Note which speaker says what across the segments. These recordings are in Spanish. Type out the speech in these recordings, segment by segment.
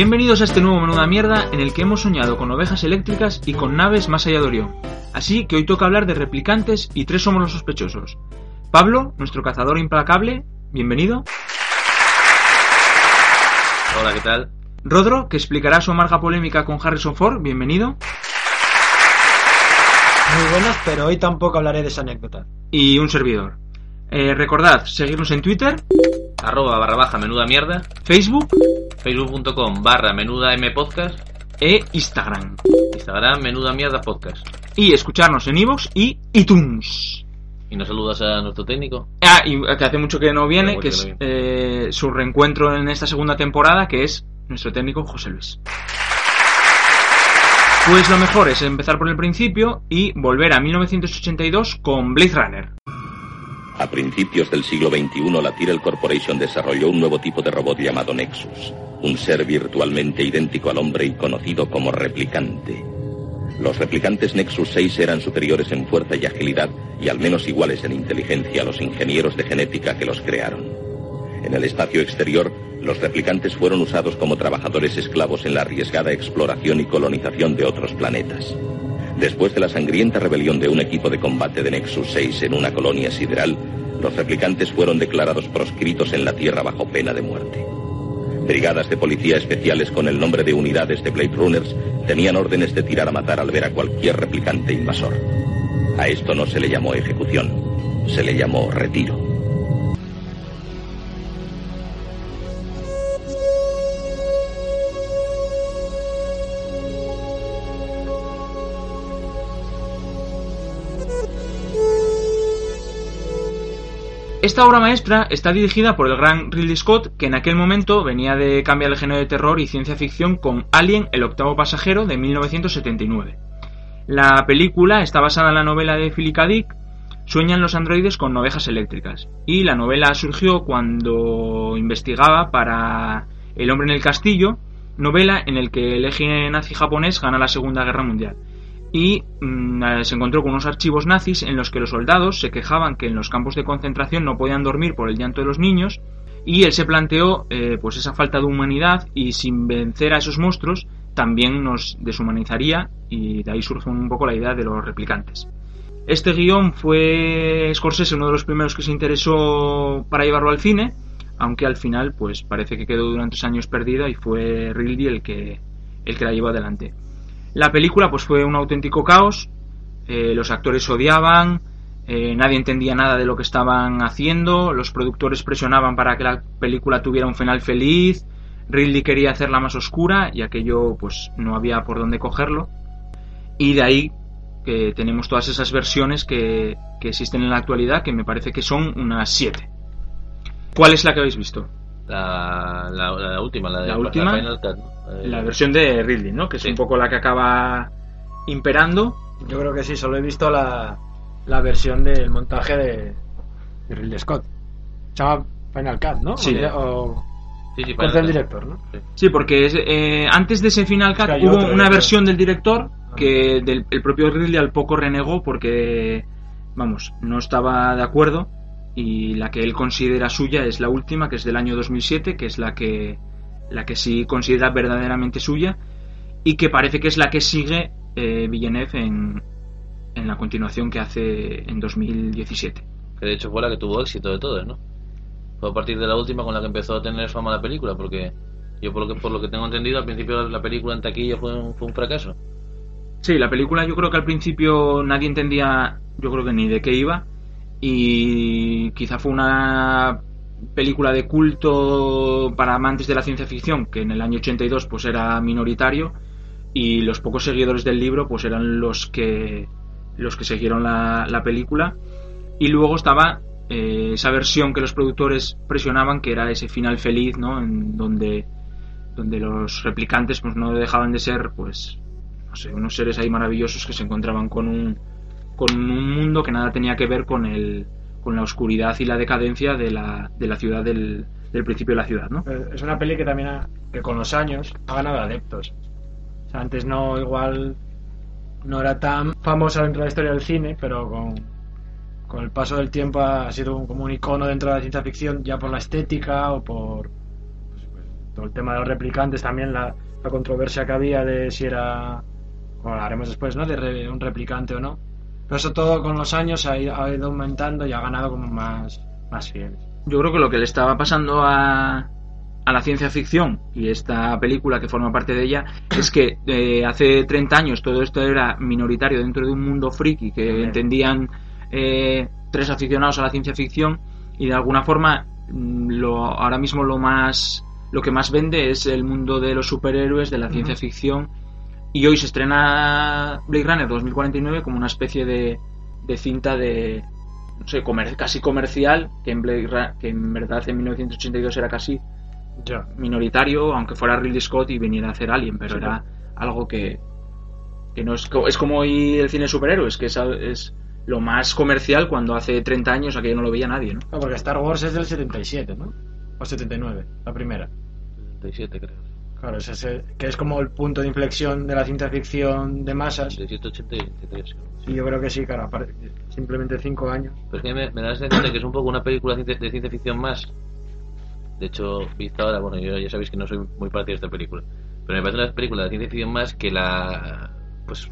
Speaker 1: Bienvenidos a este nuevo Menuda Mierda en el que hemos soñado con ovejas eléctricas y con naves más allá de Orión. Así que hoy toca hablar de replicantes y tres somos los sospechosos. Pablo, nuestro cazador implacable, bienvenido.
Speaker 2: Hola, ¿qué tal?
Speaker 1: Rodro, que explicará su amarga polémica con Harrison Ford, bienvenido.
Speaker 3: Muy buenas, pero hoy tampoco hablaré de esa anécdota.
Speaker 1: Y un servidor. Eh, recordad, seguirnos en Twitter,
Speaker 2: Arroba barra baja menuda mierda,
Speaker 1: Facebook
Speaker 2: facebook.com barra menuda m podcast,
Speaker 1: e Instagram.
Speaker 2: Instagram menuda mierda podcast.
Speaker 1: Y escucharnos en iVoox y iTunes.
Speaker 2: Y nos saludas a nuestro técnico.
Speaker 1: Ah, y que hace mucho que no viene, que
Speaker 2: que
Speaker 1: es
Speaker 2: no
Speaker 1: eh, su reencuentro en esta segunda temporada, que es nuestro técnico José Luis. Pues lo mejor es empezar por el principio y volver a 1982 con Blade Runner.
Speaker 4: A principios del siglo XXI, la Tyrell Corporation desarrolló un nuevo tipo de robot llamado Nexus, un ser virtualmente idéntico al hombre y conocido como replicante. Los replicantes Nexus 6 eran superiores en fuerza y agilidad y al menos iguales en inteligencia a los ingenieros de genética que los crearon. En el espacio exterior, los replicantes fueron usados como trabajadores esclavos en la arriesgada exploración y colonización de otros planetas. Después de la sangrienta rebelión de un equipo de combate de Nexus 6 en una colonia sideral, los replicantes fueron declarados proscritos en la Tierra bajo pena de muerte. Brigadas de policía especiales con el nombre de unidades de Blade Runners tenían órdenes de tirar a matar al ver a cualquier replicante invasor. A esto no se le llamó ejecución, se le llamó retiro.
Speaker 1: Esta obra maestra está dirigida por el gran Ridley Scott, que en aquel momento venía de cambiar el género de terror y ciencia ficción con Alien, el octavo pasajero, de 1979. La película está basada en la novela de Philip K. Dick, Sueñan los androides con ovejas eléctricas, y la novela surgió cuando investigaba para El hombre en el castillo, novela en el que el eje nazi japonés gana la Segunda Guerra Mundial y mm, se encontró con unos archivos nazis en los que los soldados se quejaban que en los campos de concentración no podían dormir por el llanto de los niños y él se planteó eh, pues esa falta de humanidad y sin vencer a esos monstruos también nos deshumanizaría y de ahí surge un poco la idea de los replicantes. Este guion fue Scorsese uno de los primeros que se interesó para llevarlo al cine, aunque al final pues parece que quedó durante años perdida y fue Ridley el que, el que la llevó adelante. La película pues fue un auténtico caos, eh, los actores odiaban, eh, nadie entendía nada de lo que estaban haciendo, los productores presionaban para que la película tuviera un final feliz, Ridley quería hacerla más oscura y aquello pues no había por dónde cogerlo. Y de ahí que tenemos todas esas versiones que, que existen en la actualidad, que me parece que son unas siete. ¿Cuál es la que habéis visto?
Speaker 2: La, la, la última, la de
Speaker 1: La última,
Speaker 2: Final Cut, ¿no? Eh,
Speaker 1: La versión de Ridley, ¿no? Que es
Speaker 2: Sí.
Speaker 1: un poco la que acaba imperando.
Speaker 3: Yo creo que sí, solo he visto la, la versión del montaje de, de Ridley Scott. Se llama Final Cut, ¿no?
Speaker 1: Sí.
Speaker 3: O, o
Speaker 2: Sí, sí,
Speaker 3: corte
Speaker 2: Final
Speaker 3: del
Speaker 2: Cut.
Speaker 3: director, ¿no?
Speaker 1: Sí, porque es, eh, antes de ese Final Cut
Speaker 3: Es que hay
Speaker 1: hubo una versión del director
Speaker 3: Ah.
Speaker 1: que del, el propio Ridley al poco renegó porque, vamos, no estaba de acuerdo y la que él considera suya es la última, que es del año 2007, que es la que, la que sí considera verdaderamente suya y que parece que es la que sigue eh, Villeneuve en, en la continuación que hace en 2017.
Speaker 2: Que de hecho fue la que tuvo éxito de todas, ¿no? Fue a partir de la última con la que empezó a tener fama la película, porque yo por lo que, por lo que tengo entendido, al principio la película en taquilla fue un, fue un fracaso.
Speaker 1: Sí, la película yo creo que al principio nadie entendía, yo creo que ni de qué iba y quizá fue una película de culto para amantes de la ciencia ficción, que en el año 82 pues era minoritario, y los pocos seguidores del libro pues eran los que los que siguieron la, la película. Y luego estaba eh, esa versión que los productores presionaban, que era ese final feliz, ¿no? En donde, donde los replicantes pues no dejaban de ser, pues, no sé, unos seres ahí maravillosos que se encontraban con un, con un mundo que nada tenía que ver con el, con la oscuridad y la decadencia de la, de la ciudad del, del principio de la ciudad, ¿no?
Speaker 3: Eh, Es una peli que también ha- que con los años ha ganado adeptos. O sea, antes no, igual no era tan famosa dentro de la historia del cine, pero con, con el paso del tiempo ha sido como un icono dentro de la ciencia ficción, ya por la estética o por pues, pues, todo el tema de los replicantes, también la, la controversia que había de si era, como hablaremos después, ¿no? De re- un replicante o no. Pero eso todo con los años ha ido, ha ido aumentando y ha ganado como más, más fieles.
Speaker 1: Yo creo que lo que le estaba pasando a, a la ciencia ficción y esta película que forma parte de ella es que eh, hace 30 años todo esto era minoritario dentro de un mundo friki que entendían eh, tres aficionados a la ciencia ficción y de alguna forma mm, lo, ahora mismo lo más lo que más vende es el mundo de los superhéroes de la ciencia ficción y hoy se estrena Blade Runner 2049 como una especie de, de cinta de no sé, comer- casi comercial, que en, Blade Ra- que en verdad en 1982 era casi minoritario, aunque fuera Ridley Scott y viniera a hacer Alien, pero
Speaker 3: Sí,
Speaker 1: era algo que, que no es, co- es como hoy el cine de superhéroes, que es, es lo más comercial cuando hace 30 años aquello no lo veía nadie, ¿no?
Speaker 3: No, porque Star Wars es del 77, ¿no? O 79, la primera.
Speaker 2: 77 creo.
Speaker 3: Claro, es ese, que es como el punto de inflexión de la ciencia ficción de masas.
Speaker 2: 77, 80 y 83.
Speaker 3: Y yo creo que sí, claro, simplemente 5 años.
Speaker 2: Pero es que me, me da la sensación de que es un poco una película de ciencia, de ciencia ficción más. De hecho, vista ahora, bueno, yo ya sabéis que no soy muy partidario de esta película. Pero me parece una película de ciencia ficción más que la. Pues.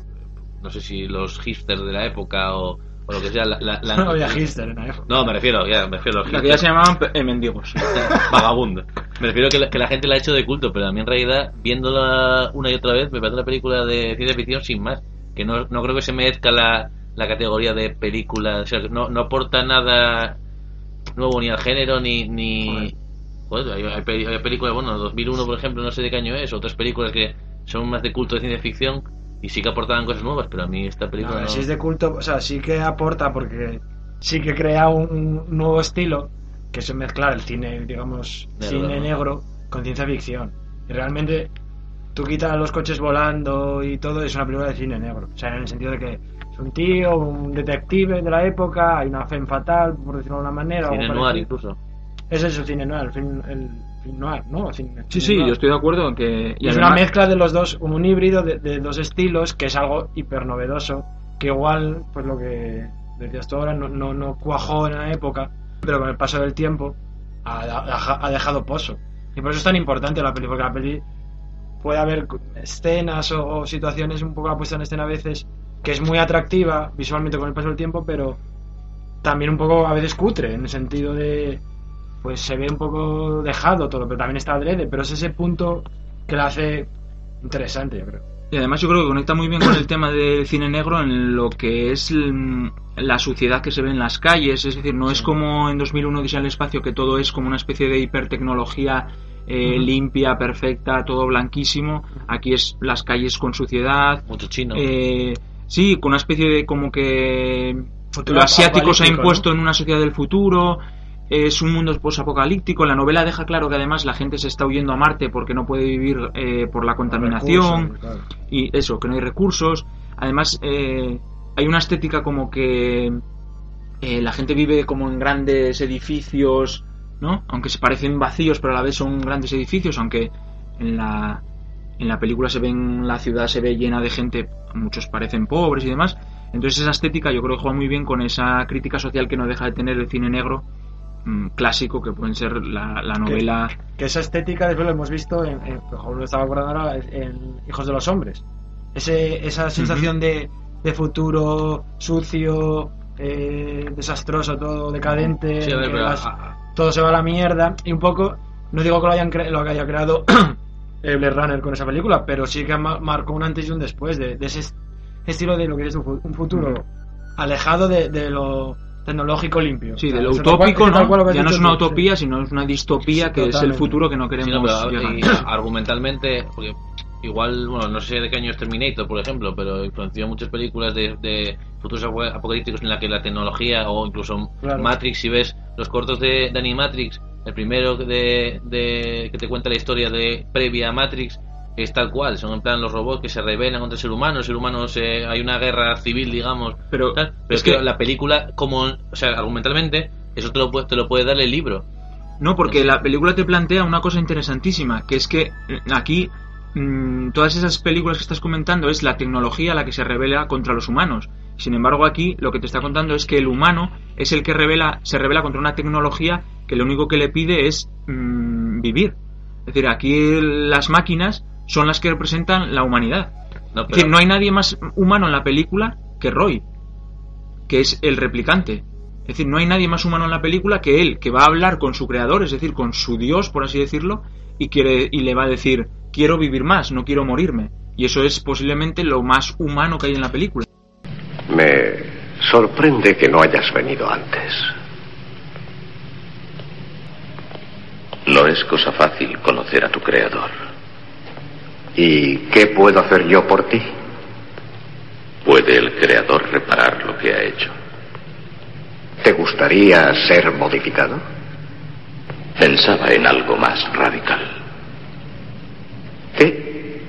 Speaker 2: No sé si los hipsters de la época o, o lo que sea. La, la, la-
Speaker 3: No había hipster en la época.
Speaker 2: No, me refiero, ya, me refiero a los
Speaker 1: La que ya se llamaban eh, mendigos.
Speaker 2: Vagabundo. Me refiero que la, que la gente la ha hecho de culto, pero a mí en realidad, viéndola una y otra vez, me parece una película de ciencia ficción sin más. Que no, no creo que se merezca la, la categoría de película. O sea, que no, no aporta nada nuevo ni al género, ni. ni... Joder, hay, hay películas, bueno, 2001 por ejemplo, no sé de qué año es, otras películas que son más de culto de ciencia ficción y sí que aportaban cosas nuevas, pero a mí esta película.
Speaker 3: No,
Speaker 2: no-
Speaker 3: si es de culto, o sea, sí que aporta porque sí que crea un, nuevo estilo que es mezclar el cine, digamos,
Speaker 2: Negro,
Speaker 3: cine
Speaker 2: ¿no?
Speaker 3: negro con ciencia ficción. Y realmente tú quitas los coches volando y todo, es una película de cine negro. O sea, en el sentido de que es un tío, un detective de la época, hay una fe fatal, por decirlo de una manera.
Speaker 2: Cine noir incluso.
Speaker 3: Es eso, cine noir, el el film noir, ¿no?
Speaker 1: Sí, sí,
Speaker 3: noir.
Speaker 1: yo estoy de acuerdo en que...
Speaker 3: Y es una mezcla de los dos, un híbrido de, de dos estilos, que es algo hiper novedoso, que igual, pues lo que decías tú ahora, no, no, no cuajó en la época, pero con el paso del tiempo ha, ha- ha dejado pozo. Y por eso es tan importante la peli, porque la peli puede haber escenas o, o situaciones un poco la puesta en escena a veces que es muy atractiva visualmente con el paso del tiempo, pero también un poco a veces cutre, en el sentido de pues se ve un poco dejado todo, pero también está adrede, pero es ese punto que la hace interesante, yo creo.
Speaker 1: Y además yo creo que conecta muy bien con el tema del cine negro en lo que es mm, la suciedad que se ve en las calles, es decir, no es como en 2001 Odisea en el espacio que todo es como una especie de hipertecnología eh, limpia, perfecta, todo blanquísimo. Aquí es las calles con suciedad,
Speaker 2: Mucho chino.
Speaker 1: eh, sí, con una especie de como que
Speaker 3: Futuro
Speaker 1: lo asiático se ha impuesto
Speaker 3: ¿no?
Speaker 1: en una sociedad del futuro. Es un mundo posapocalíptico. La novela deja claro que además la gente se está huyendo a Marte porque no puede vivir eh, por la contaminación
Speaker 3: Recursos, claro.
Speaker 1: y eso, que no hay recursos. Además, eh, hay una estética como que eh, la gente vive como en grandes edificios, ¿no? Aunque se parecen vacíos, pero a la vez son grandes edificios, aunque en la, en la película se ven, la ciudad se ve llena de gente, muchos parecen pobres y demás. Entonces esa estética yo creo que juega muy bien con esa crítica social que no deja de tener el cine negro mm, clásico, que pueden ser la, la novela...
Speaker 3: Que esa estética después lo hemos visto, en, en, por ejemplo, lo estaba acordando ahora, en Hijos de los Hombres. Ese, esa sensación de, de futuro sucio, eh, desastroso, todo decadente,
Speaker 2: Sí, ver,
Speaker 3: las- todo se va a la mierda. Y un poco, no digo que lo, hayan cre- lo que haya creado eh, Blade Runner con esa película, pero sí que ma- marcó un antes y un después de, de ese est- estilo de lo que es un futuro alejado de, de lo tecnológico limpio.
Speaker 1: Sí,
Speaker 3: O sea,
Speaker 1: de lo
Speaker 3: eso tal cual-
Speaker 1: utópico,
Speaker 3: es que tal cual lo
Speaker 1: ¿no? Ya no es una
Speaker 3: tú,
Speaker 1: utopía,
Speaker 3: sí.
Speaker 1: sino es una distopía
Speaker 3: Sí,
Speaker 1: que es el futuro que no
Speaker 2: Sí,
Speaker 1: queremos
Speaker 2: no, pero,
Speaker 1: llegar.
Speaker 2: y argumentalmente, porque igual, bueno, no sé de qué año es Terminator, por ejemplo, pero influenció muchas películas de, de futuros apo- apocalípticos en la que la tecnología, o incluso
Speaker 3: Claro.
Speaker 2: Matrix, si ves los cortos de, de Animatrix, el primero de, de- que te cuenta la historia de previa a Matrix, es tal cual, son en plan los robots que se rebelan contra el ser humano, el ser humano se, hay una guerra civil, digamos,
Speaker 1: Pero,
Speaker 2: tal, pero
Speaker 1: es
Speaker 2: es que,
Speaker 1: que
Speaker 2: la película, como, o sea, argumentalmente, eso te lo, puede- te lo puede dar el libro.
Speaker 1: No, porque la película te plantea una cosa interesantísima, que es que eh, aquí mm, todas esas películas que estás comentando es la tecnología la que se revela contra los humanos. Sin embargo, aquí lo que te está contando es que el humano es el que revela, se revela contra una tecnología que lo único que le pide es mm, vivir. Es decir, aquí las máquinas son las que representan la humanidad.
Speaker 2: No,
Speaker 1: Es decir, no hay nadie más humano en la película que Roy, que es el replicante. Es decir, no hay nadie más humano en la película que él, que va a hablar con su creador, es decir, con su Dios, por así decirlo, y, quiere, y le va a decir, quiero vivir más, no quiero morirme. Y eso es posiblemente lo más humano que hay en la película.
Speaker 5: Me sorprende que no hayas venido antes.
Speaker 4: No es cosa fácil conocer a tu creador.
Speaker 5: ¿Y qué puedo hacer yo por ti?
Speaker 4: ¿Puede el creador reparar lo que ha hecho?
Speaker 5: ¿Te gustaría ser modificado?
Speaker 4: Pensaba en algo más radical.
Speaker 5: ¿Qué?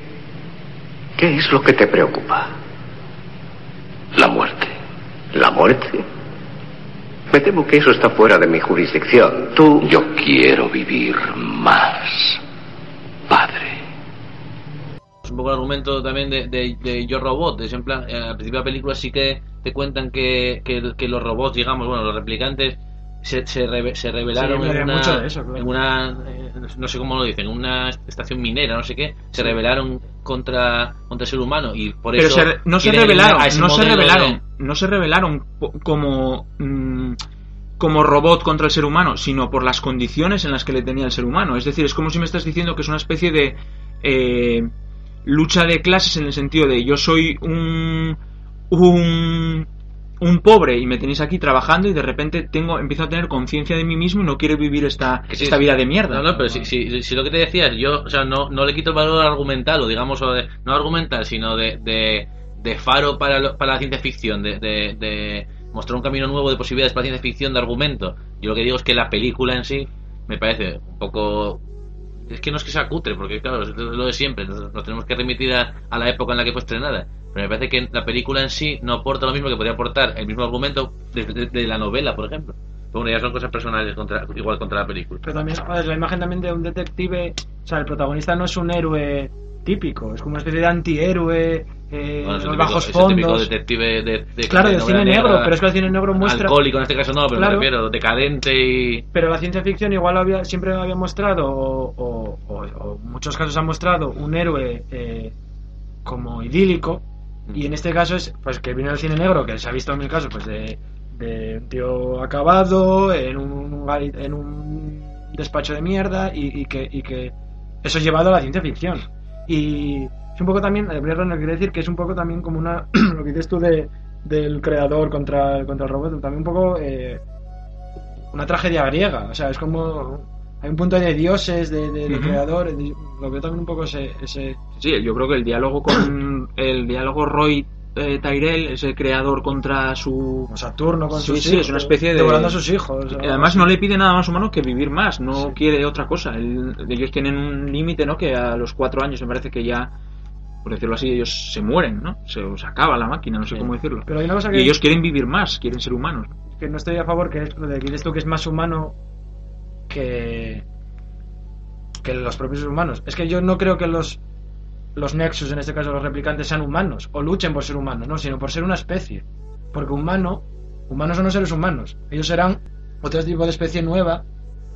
Speaker 5: ¿Qué es lo que te preocupa?
Speaker 4: La muerte.
Speaker 5: ¿La muerte? Me temo que eso está fuera de mi jurisdicción. Tú...
Speaker 4: Yo quiero vivir más, padre.
Speaker 2: Es un poco el argumento también de, de, de Yo Robot. Es en plan, eh, al principio de la película sí que te cuentan que, que, que los robots, digamos, bueno, los replicantes se, se, reve- se revelaron
Speaker 3: Sí,
Speaker 2: en, una,
Speaker 3: mucho de eso, claro.
Speaker 2: en una, eh, no sé cómo lo dicen, en una estación minera, no sé qué, se rebelaron contra, contra el ser humano y por
Speaker 1: Pero
Speaker 2: eso
Speaker 1: se- no se revelaron, no se
Speaker 2: de-
Speaker 1: revelaron, no se revelaron como mm, como robot contra el ser humano, sino por las condiciones en las que le tenía el ser humano. Es decir, es como si me estás diciendo que es una especie de eh, lucha de clases en el sentido de yo soy un un un pobre y me tenéis aquí trabajando y de repente tengo empiezo a tener conciencia de mí mismo y no quiero vivir esta,
Speaker 2: sí,
Speaker 1: esta
Speaker 2: sí.
Speaker 1: vida de mierda.
Speaker 2: No, no, pero si, si, si lo que te decías, yo, o sea, no, no le quito el valor argumental, o digamos, o de- no argumental, sino de, de, de faro para, lo- para la ciencia ficción, de, de, de mostrar un camino nuevo de posibilidades para la ciencia ficción, de argumento. Yo lo que digo es que la película en sí me parece un poco. Es que no es que sea cutre, porque claro, es lo de siempre, nos, nos tenemos que remitir a, a la época en la que fue estrenada. Pero me parece que la película en sí no aporta lo mismo que podría aportar el mismo argumento de, de- de la novela, por ejemplo. Pero bueno, ya son cosas personales contra, igual contra la película.
Speaker 3: Pero también, joder, la imagen también de un detective. O sea, el protagonista no es un héroe típico, es como una especie de antihéroe, eh,
Speaker 2: Bueno, el
Speaker 3: los bajos
Speaker 2: el típico
Speaker 3: fondos.
Speaker 2: detective de, de-
Speaker 3: Claro,
Speaker 2: de
Speaker 3: cine negro,
Speaker 2: negra,
Speaker 3: pero es que el cine negro muestra.
Speaker 2: Alcohólico en este caso no, pero
Speaker 3: Claro.
Speaker 2: me refiero, decadente y.
Speaker 3: Pero la ciencia ficción igual había, siempre había mostrado, o, o- o- o en muchos casos ha mostrado, un héroe eh, como idílico. Y en este caso es pues que viene del cine negro, que se ha visto en el caso pues de, de un tío acabado, en un, en un despacho de mierda, y, y que, y que eso es llevado a la ciencia ficción. Y es un poco también, el Blade Runner quiere decir que es un poco también como una, lo que dices tú de, del creador contra, contra el robot, también un poco eh, una tragedia griega. O sea, es como. Hay un punto de dioses, de, de, de
Speaker 1: Ujú.
Speaker 3: creador. de- lo veo también un poco ese. ese
Speaker 1: Sí, yo creo que el diálogo con el diálogo Roy eh, Tyrell, ese creador contra su
Speaker 3: Saturno con
Speaker 1: Sí,
Speaker 3: sus
Speaker 1: sí,
Speaker 3: hijos.
Speaker 1: es una especie de-
Speaker 3: Devorando a sus hijos. o-
Speaker 1: Además no le pide nada más humano que vivir más, no
Speaker 3: Sí.
Speaker 1: quiere otra cosa. El- ellos tienen un límite, ¿no? Que a los cuatro años me parece que ya, por decirlo así, ellos se mueren, ¿no? Se, se acaba la máquina, no sé
Speaker 2: Sí.
Speaker 1: cómo decirlo.
Speaker 3: Pero hay una cosa
Speaker 1: Y
Speaker 3: que,
Speaker 1: ellos quieren vivir más, quieren ser humanos.
Speaker 3: que no estoy a favor, que es lo de que tú que es más humano que. que los propios humanos. Es que yo no creo que los. Los Nexus, en este caso los replicantes, sean humanos o luchen por ser humanos, no, sino por ser una especie. Porque humano, humanos son los seres humanos. Ellos serán otro tipo de especie nueva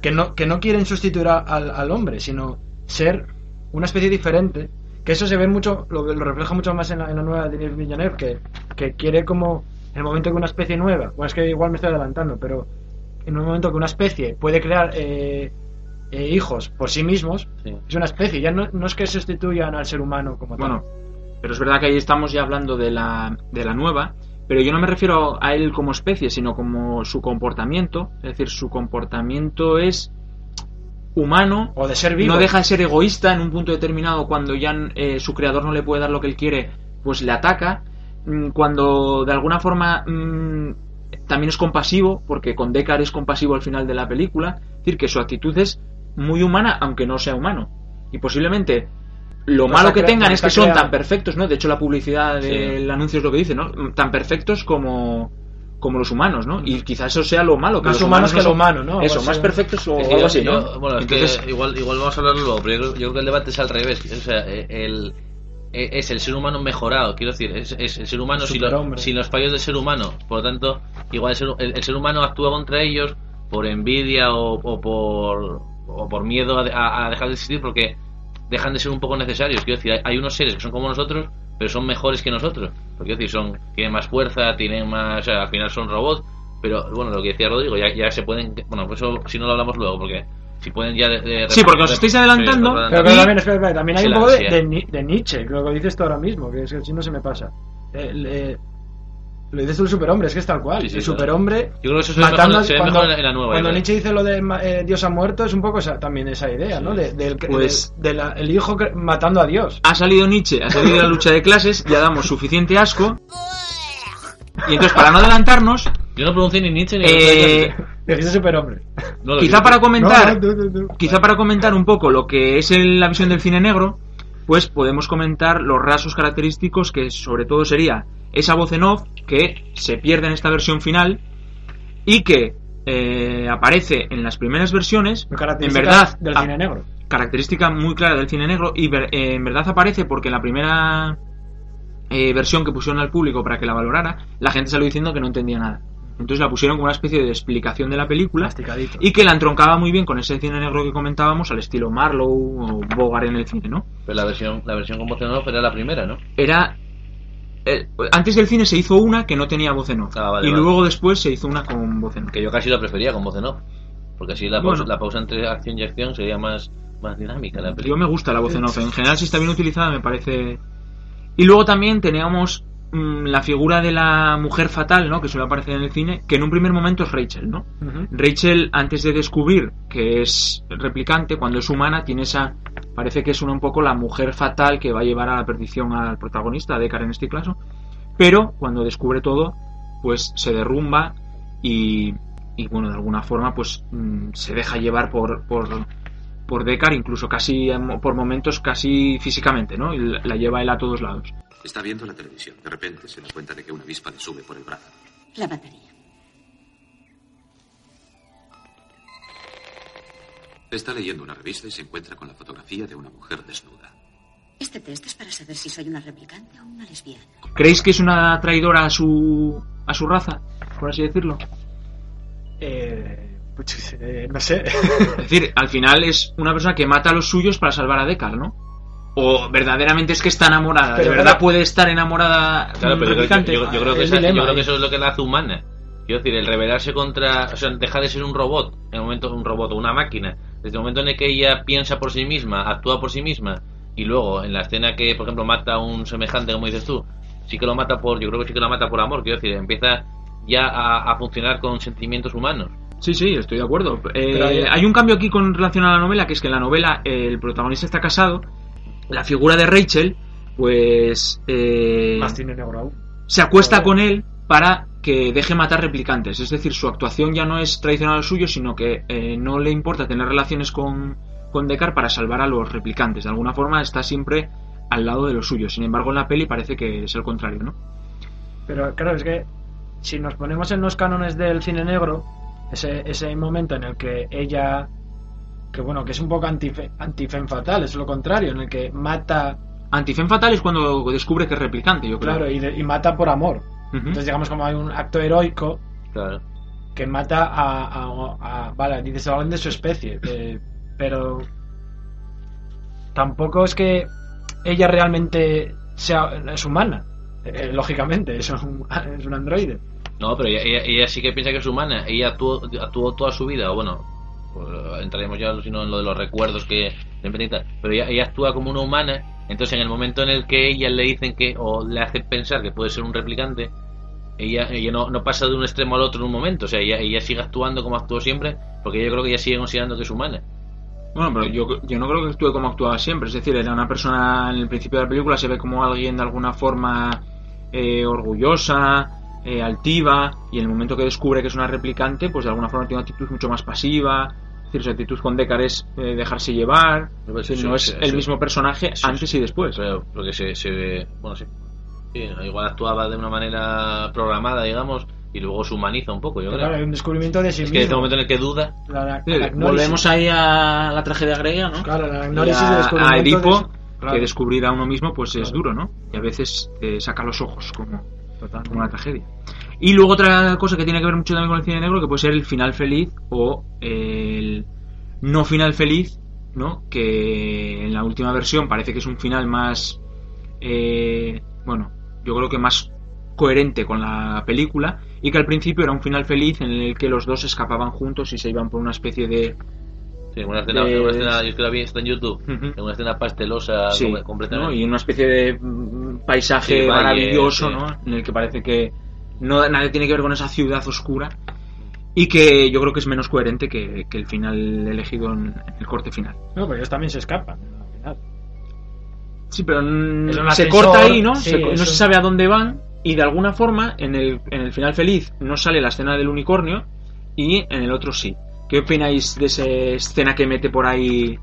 Speaker 3: que no, que no quieren sustituir a- al, al hombre, sino ser una especie diferente. Que eso se ve mucho, lo, lo refleja mucho más en la, en la nueva de Denis Villeneuve, que, que quiere como, en el momento que una especie nueva, bueno, es que igual me estoy adelantando, pero en un momento que una especie puede crear eh, eh, hijos por sí mismos,
Speaker 2: Sí.
Speaker 3: es una especie, ya no, no es que sustituyan al ser humano como tal.
Speaker 1: Bueno, pero es verdad que ahí estamos ya hablando de la, de la nueva pero yo no me refiero a él como especie, sino como su comportamiento. Es decir, su comportamiento es humano,
Speaker 3: O de ser vivo.
Speaker 1: no deja de ser egoísta en un punto determinado cuando ya eh, su creador no le puede dar lo que él quiere, pues le ataca. Mm, Cuando de alguna forma mm, también es compasivo, porque con Deckard es compasivo al final de la película, es decir, que su actitud es muy humana, aunque no sea humano. Y posiblemente lo
Speaker 3: No
Speaker 1: malo que tengan
Speaker 3: no
Speaker 1: es que son
Speaker 3: creado.
Speaker 1: tan perfectos, ¿no? De hecho, la publicidad del
Speaker 2: Sí.
Speaker 1: anuncio es lo que dice, ¿no? Tan perfectos como, como los humanos, ¿no? Y quizás eso sea lo malo. Que
Speaker 3: Más
Speaker 1: los
Speaker 3: humanos que lo
Speaker 1: son-
Speaker 3: humano, ¿no?
Speaker 1: Eso, más perfectos o
Speaker 2: Es que
Speaker 1: algo así, ¿no?
Speaker 2: yo- bueno, es
Speaker 1: Entonces,
Speaker 2: que igual, igual vamos a hablarlo luego, pero yo creo, yo creo que el debate es al revés. O sea, eh, el, eh, es el ser humano mejorado, quiero decir, es, es el ser humano sin, lo-
Speaker 3: Superhombre.
Speaker 2: sin los fallos del ser humano. Por lo tanto, igual el ser, el- el ser humano actúa contra ellos por envidia o, o por, o por miedo a, a- a dejar de existir porque dejan de ser un poco necesarios. Quiero decir, hay, hay unos seres que son como nosotros, pero son mejores que nosotros. Porque quiero decir, son, tienen más fuerza, tienen más. O sea, al final son robots. Pero bueno, lo que decía Rodrigo, ya, ya se pueden. Bueno, pues eso si no lo hablamos luego, porque si pueden ya. De, de-
Speaker 1: Sí, porque os estáis adelantando,
Speaker 2: Sí,
Speaker 3: Pero, también, espera, espera, también hay un poco de, de, Ni- de Nietzsche, creo que dices tú ahora mismo, que es que si no se me pasa. El, eh, lo dices tú el superhombre, es que es tal cual.
Speaker 2: Sí, sí,
Speaker 3: el
Speaker 2: claro.
Speaker 3: superhombre.
Speaker 2: Yo creo que eso se ve
Speaker 3: matando
Speaker 2: mejor,
Speaker 3: cuando,
Speaker 2: mejor en la- nueva.
Speaker 3: cuando. Nietzsche dice lo de ma- eh, Dios ha muerto, es un poco esa- también esa idea, ¿no? De- del
Speaker 1: Pues-
Speaker 3: de, de la- el hijo matando a Dios.
Speaker 1: ha salido Nietzsche, ha salido la lucha de clases, ya damos suficiente asco. Y entonces, para no adelantarnos,
Speaker 2: Yo no pronuncié ni Nietzsche ni.
Speaker 1: eh,
Speaker 3: Dijiste superhombre.
Speaker 2: No lo
Speaker 1: quizá para comentar,
Speaker 3: No, no,
Speaker 1: quizá para comentar un poco lo que es el- la visión del cine negro, pues podemos comentar los rasgos característicos que sobre todo sería esa voz en off que se pierde en esta versión final y que eh, aparece en las primeras versiones, en verdad,
Speaker 3: del cine negro.
Speaker 1: característica muy clara del cine negro y ver- eh, en verdad aparece porque en la primera eh, versión que pusieron al público para que la valorara, la gente salió diciendo que no entendía nada. Entonces la pusieron como una especie de explicación de la película y que la entroncaba muy bien con ese cine negro que comentábamos al estilo Marlowe o Bogart en el cine, ¿no?
Speaker 2: Pero la versión, la versión con voz en off era la primera, ¿no?
Speaker 1: Era eh, antes del cine se hizo una que no tenía voz en off
Speaker 2: Ah, vale,
Speaker 1: y
Speaker 2: vale.
Speaker 1: luego después se hizo una con voz en off.
Speaker 2: Que yo casi la prefería con voz en off. Porque así la pausa,
Speaker 1: Bueno.
Speaker 2: la pausa entre acción y acción sería más, más dinámica la
Speaker 1: Yo me gusta la voz en off. En general, si está bien utilizada, me parece. Y luego también teníamos la figura de la mujer fatal, ¿no? Que suele aparecer en el cine, que en un primer momento es Rachel, ¿no? Rachel, antes de descubrir que es replicante, cuando es humana, tiene esa. Parece que es una un poco la mujer fatal que va a llevar a la perdición al protagonista, a Deckard en este caso. Pero cuando descubre todo, pues se derrumba y. Y bueno, de alguna forma, pues mm, se deja llevar por, por, por Deckard, incluso casi em, por momentos casi físicamente, ¿no? La lleva él a todos lados.
Speaker 6: Está viendo la televisión. De repente se da cuenta de que una avispa le sube por el brazo.
Speaker 7: La batería.
Speaker 6: Está leyendo una revista y se encuentra con la fotografía de una mujer desnuda.
Speaker 7: Este test es para saber si soy una replicante o una lesbiana.
Speaker 1: ¿Creéis que es una traidora a su a su raza, por así decirlo?
Speaker 3: Eh, pues, eh, no sé.
Speaker 1: Es decir, al final es una persona que mata a los suyos para salvar a Deckard, ¿no? O verdaderamente es que está enamorada,
Speaker 3: Pero
Speaker 1: de verdad
Speaker 3: claro.
Speaker 1: puede estar enamorada
Speaker 2: Claro, pero yo,
Speaker 1: replicante.
Speaker 2: yo- yo creo que esa- yo creo que eso es lo que la hace humana. Quiero decir, el rebelarse contra. O sea, dejar de ser un robot, en el momento un robot o una máquina. Desde el momento en el que ella piensa por sí misma, actúa por sí misma, y luego en la escena que, por ejemplo, mata a un semejante, como dices tú, sí que lo mata por. Yo creo que sí que lo mata por amor, quiero decir, empieza ya a, a funcionar con sentimientos humanos.
Speaker 1: Sí, sí, estoy de acuerdo. Eh,
Speaker 3: hay-
Speaker 1: hay un cambio aquí con relación a la novela, que es que en la novela el protagonista está casado, la figura de Rachel, pues eh,
Speaker 3: Más negro aún.
Speaker 1: se acuesta
Speaker 3: Pero-
Speaker 1: con él para que deje matar replicantes. Es decir, su actuación ya no es traicionar al suyo, sino que eh, no le importa tener relaciones con, con Deckard para salvar a los replicantes. De alguna forma está siempre al lado de los suyos. Sin embargo, en la peli parece que es el contrario, ¿no?
Speaker 3: Pero claro, es que si nos ponemos en los cánones del cine negro, ese, ese momento en el que ella, que bueno, que es un poco antife, antifen fatal, es lo contrario, en el que mata,
Speaker 1: Antifem Fatal es cuando descubre que es replicante, yo creo.
Speaker 3: claro, y, de- y mata por amor. Entonces digamos como hay un acto heroico
Speaker 2: Claro.
Speaker 3: que mata a, a, a- vale, dices alguien de su especie, eh, pero tampoco es que ella realmente sea es humana, eh, lógicamente, es un, es un androide.
Speaker 2: No, pero ella, ella- ella sí que piensa que es humana. Ella actuó, actuó toda su vida, o bueno, pues, entraremos ya sino en lo de los recuerdos que pero ella, ella actúa como una humana. Entonces, en el momento en el que ella le dicen que, o le hace pensar que puede ser un replicante, ella, ella no, no pasa de un extremo al otro en un momento, o sea, ella, ella sigue actuando como actuó siempre, porque yo creo que ella sigue considerando que es humana.
Speaker 1: Bueno, pero yo, yo no creo que actúe como actuaba siempre. Es decir, era una persona en el principio de la película, se ve como alguien de alguna forma eh, orgullosa, eh, altiva, y en el momento que descubre que es una replicante, pues de alguna forma tiene una actitud mucho más pasiva. Es decir, su actitud con Deckard es eh, dejarse llevar.
Speaker 2: Pues
Speaker 1: Es
Speaker 2: sí,
Speaker 1: no es
Speaker 2: sí,
Speaker 1: el
Speaker 2: sí.
Speaker 1: mismo personaje
Speaker 2: Sí,
Speaker 1: antes y después.
Speaker 2: Pero porque se, se ve, bueno, sí. Igual actuaba de una manera programada, digamos, y luego se humaniza un poco, yo creo.
Speaker 3: claro, hay un descubrimiento de sí
Speaker 2: es que desde el
Speaker 3: mismo.
Speaker 2: momento en el que duda,
Speaker 3: La- la-
Speaker 1: Sí,
Speaker 3: la agnórisis.
Speaker 1: volvemos ahí a la tragedia griega, ¿no?
Speaker 3: Claro, la
Speaker 1: Y
Speaker 3: agnórisis
Speaker 1: a,
Speaker 3: del
Speaker 1: a
Speaker 3: descubrimiento
Speaker 1: Edipo,
Speaker 3: de- claro.
Speaker 1: que descubrir a uno mismo pues es duro, ¿no? Y a veces te saca los ojos como, como una tragedia. Y luego otra cosa que tiene que ver mucho también con el cine negro, que puede ser el final feliz o el no final feliz, ¿no? Que en la última versión parece que es un final más, eh, bueno, yo creo que más coherente con la película y que al principio era un final feliz en el que los dos escapaban juntos y se iban por una especie de
Speaker 2: sí, una escena,
Speaker 1: De-
Speaker 2: una escena, yo es que la vi, está en YouTube, en una escena pastelosa
Speaker 1: Sí,
Speaker 2: com- completamente.
Speaker 1: ¿no? y una especie de mm, paisaje
Speaker 2: Sí, valle,
Speaker 1: maravilloso,
Speaker 2: sí.
Speaker 1: ¿no? En el que parece que no nada tiene que ver con esa ciudad oscura y que yo creo que es menos coherente que, que el final elegido en, en el corte final.
Speaker 3: No, pero ellos también se escapan. al final.
Speaker 1: Sí, pero se corta ahí, ¿no?
Speaker 3: sí,
Speaker 1: Se no se sabe a dónde van y de alguna forma en el, en el final feliz no sale la escena del unicornio y en el otro sí. ¿Qué opináis de esa escena que mete por ahí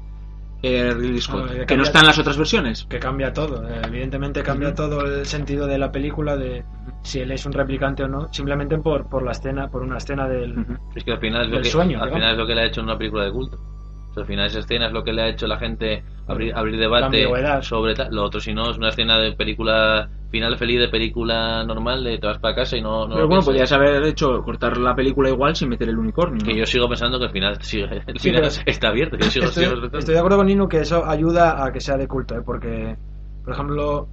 Speaker 1: eh, Ridley Scott?
Speaker 3: Ah, que
Speaker 1: que no está en las otras versiones.
Speaker 3: Que cambia todo. eh, Evidentemente cambia todo el sentido de la película de si él es un replicante o no, simplemente por, por la escena, por una escena del.
Speaker 2: Es que al final es lo que,
Speaker 3: sueño,
Speaker 2: al
Speaker 3: digamos.
Speaker 2: final es lo que le ha hecho en una película de culto. O sea, al final esa escena es lo que le ha hecho a la gente abrir, abrir debate sobre tal. Lo otro, si no, es una escena de película final feliz de película normal de te vas para casa y no. no
Speaker 1: Pero bueno, podrías haber hecho cortar la película igual sin meter el unicornio.
Speaker 2: Que
Speaker 1: ¿no?
Speaker 2: yo sigo pensando que el final, sigue, el
Speaker 3: Sí,
Speaker 2: final
Speaker 3: pero-
Speaker 2: está abierto. Que yo sigo,
Speaker 3: Estoy,
Speaker 2: sigo respetando.
Speaker 3: estoy de acuerdo con Nino que eso ayuda a que sea de culto, ¿eh? porque, por ejemplo,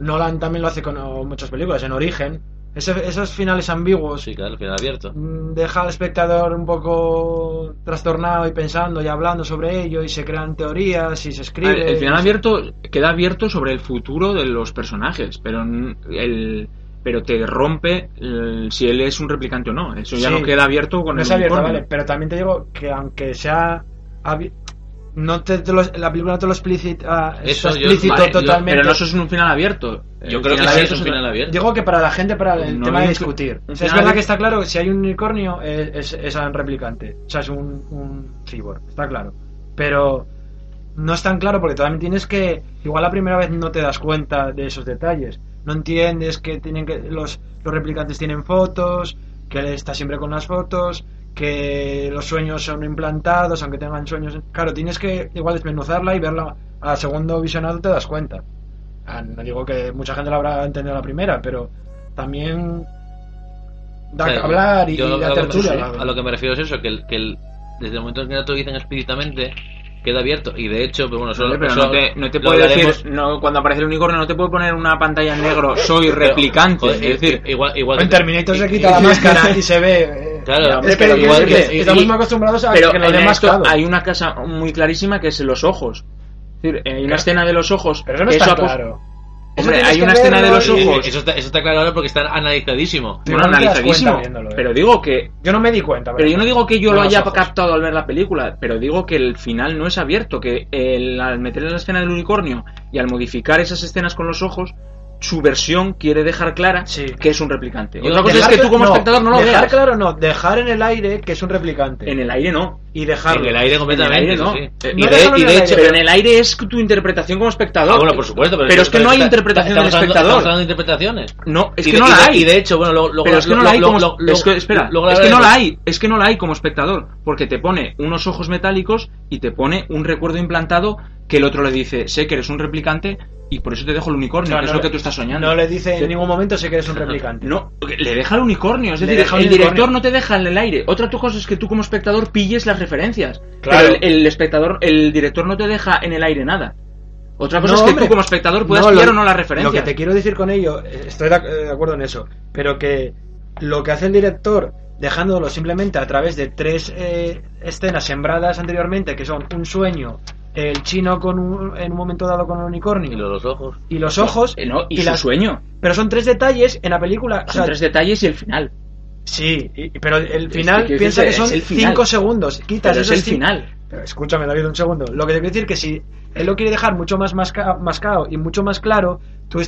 Speaker 3: Nolan también lo hace con muchas películas. En Origen, ese- esos finales ambiguos
Speaker 2: Sí, claro, el final abierto.
Speaker 3: mm, deja al espectador un poco trastornado y pensando y hablando sobre ello y se crean teorías y se escribe.
Speaker 1: ver, el final abierto queda abierto sobre el futuro de los personajes, pero el pero te rompe el- si él es un replicante o no. Eso ya
Speaker 3: Sí.
Speaker 1: no queda abierto con
Speaker 3: No
Speaker 1: el
Speaker 3: es abierto, vale, pero también te digo que aunque sea no te, te lo- la película no te lo explicita,
Speaker 2: Eso
Speaker 3: está
Speaker 2: yo-
Speaker 3: explícito totalmente.
Speaker 1: Pero no eso es un final abierto.
Speaker 2: Yo creo que sí es un final abierto.
Speaker 3: Digo que para la gente, para el
Speaker 1: No
Speaker 3: tema de discutir.
Speaker 1: un
Speaker 3: O sea, es verdad que está claro que si hay un unicornio eh, es, es un replicante. O sea, es un, un cyborg, está claro. Pero no es tan claro porque también tienes que. Igual la primera vez no te das cuenta de esos detalles. No entiendes que tienen que los, los replicantes tienen fotos, que él está siempre con las fotos, que los sueños son implantados, aunque tengan sueños. Claro, tienes que igual desmenuzarla y verla a segundo visionado te das cuenta. Ah, No digo que mucha gente la habrá entendido a la primera, pero también da que hablar y,
Speaker 2: yo
Speaker 3: y da
Speaker 2: a, lo que, me- a lo que me refiero es eso, que, el, que el- desde el momento en que no te lo dicen explícitamente, queda abierto. Y de hecho, pero bueno,
Speaker 1: pero
Speaker 2: eso
Speaker 1: no te, no te
Speaker 2: hablaremos-
Speaker 1: decir, no, cuando aparece el unicornio no te puede poner una pantalla en negro, soy replicante.
Speaker 2: Joder,
Speaker 1: es decir,
Speaker 2: igual, igual
Speaker 3: en Terminator se
Speaker 2: y-
Speaker 3: quita la máscara y se ve. Eh,
Speaker 2: Claro,
Speaker 3: es que,
Speaker 1: pero igual
Speaker 3: decir
Speaker 1: que-
Speaker 3: que estamos
Speaker 1: y-
Speaker 3: muy acostumbrados a
Speaker 1: pero
Speaker 3: que lo
Speaker 1: en
Speaker 3: den
Speaker 1: esto
Speaker 3: mascado.
Speaker 1: hay una cosa muy clarísima que es los ojos. Es decir, hay una
Speaker 3: Claro.
Speaker 1: escena de los ojos.
Speaker 3: Pero eso no está
Speaker 1: eso
Speaker 3: claro.
Speaker 1: Hombre, hay una escena de los ojos.
Speaker 2: Eso está, eso está claro ahora porque está analizadísimo.
Speaker 3: No
Speaker 1: analizadísimo.
Speaker 3: cuenta viéndolo, eh.
Speaker 1: Pero digo que
Speaker 3: Yo no me di cuenta.
Speaker 1: Pero yo no digo que yo lo haya
Speaker 3: ojos.
Speaker 1: captado al ver la película, pero digo que el final no es abierto, que el- al meter en la escena del unicornio y al modificar esas escenas con los ojos, su versión quiere dejar clara
Speaker 3: Sí.
Speaker 1: que es un replicante. Otra cosa es que tú como espectador no lo
Speaker 3: dejar
Speaker 1: veas.
Speaker 3: claro no, dejar en el aire que es un replicante.
Speaker 1: En el aire no.
Speaker 3: Y dejarlo.
Speaker 2: En el aire completamente.
Speaker 1: En el aire no.
Speaker 2: sí.
Speaker 1: Eh,
Speaker 2: Y
Speaker 3: no
Speaker 2: de, y hecho,
Speaker 1: Pero en el aire es tu interpretación como espectador.
Speaker 2: Ah, bueno, por supuesto, pero,
Speaker 1: Pero es que no hay
Speaker 2: está-
Speaker 1: interpretación del
Speaker 2: hablando-
Speaker 1: espectador.
Speaker 2: Estamos hablando de interpretaciones.
Speaker 1: No, es
Speaker 2: Y
Speaker 1: que
Speaker 2: de-
Speaker 1: no la hay.
Speaker 2: Y de hecho, bueno, luego. luego-
Speaker 1: pero es que no la hay como
Speaker 2: luego-
Speaker 1: es que, espera, es que no la hay, es que no la hay como espectador, porque te pone unos ojos metálicos y te pone un recuerdo implantado que el otro le dice, sé que eres un replicante y por eso te dejo el unicornio, que es lo que tú estás soñando.
Speaker 3: No le dice en ningún momento sé que eres un replicante.
Speaker 1: No, le deja el unicornio, es
Speaker 3: Le
Speaker 1: decir, el
Speaker 3: unicornio.
Speaker 1: director no te deja en el aire. Otra cosa es que tú como espectador pilles las referencias,
Speaker 3: Claro.
Speaker 1: pero el, el espectador, el director no te deja en el aire nada. Otra cosa
Speaker 3: No,
Speaker 1: es que
Speaker 3: hombre.
Speaker 1: tú como espectador puedas pillar
Speaker 3: lo-
Speaker 1: o no las
Speaker 3: Lo
Speaker 1: referencias.
Speaker 3: que te quiero decir con ello, eh, estoy de, ac- de acuerdo en eso, pero que lo que hace el director dejándolo simplemente a través de tres eh, escenas sembradas anteriormente, que son un sueño, el chino con un- en un momento dado con un unicornio
Speaker 2: Y los ojos.
Speaker 3: y los ojos
Speaker 1: Eh, no, y,
Speaker 3: y
Speaker 1: su
Speaker 3: las-
Speaker 1: sueño.
Speaker 3: pero son tres detalles en la película. o
Speaker 1: Son
Speaker 3: sea,
Speaker 1: tres detalles y el final.
Speaker 3: Sí, y- pero el
Speaker 1: Es
Speaker 3: final
Speaker 1: que,
Speaker 3: piensa
Speaker 1: quiero
Speaker 3: que son cinco segundos. Quitas
Speaker 1: Pero es el final.
Speaker 3: Pero escúchame, David, un segundo. Lo que te quiero decir que si él lo quiere dejar mucho más masca- mascado y mucho más claro, tú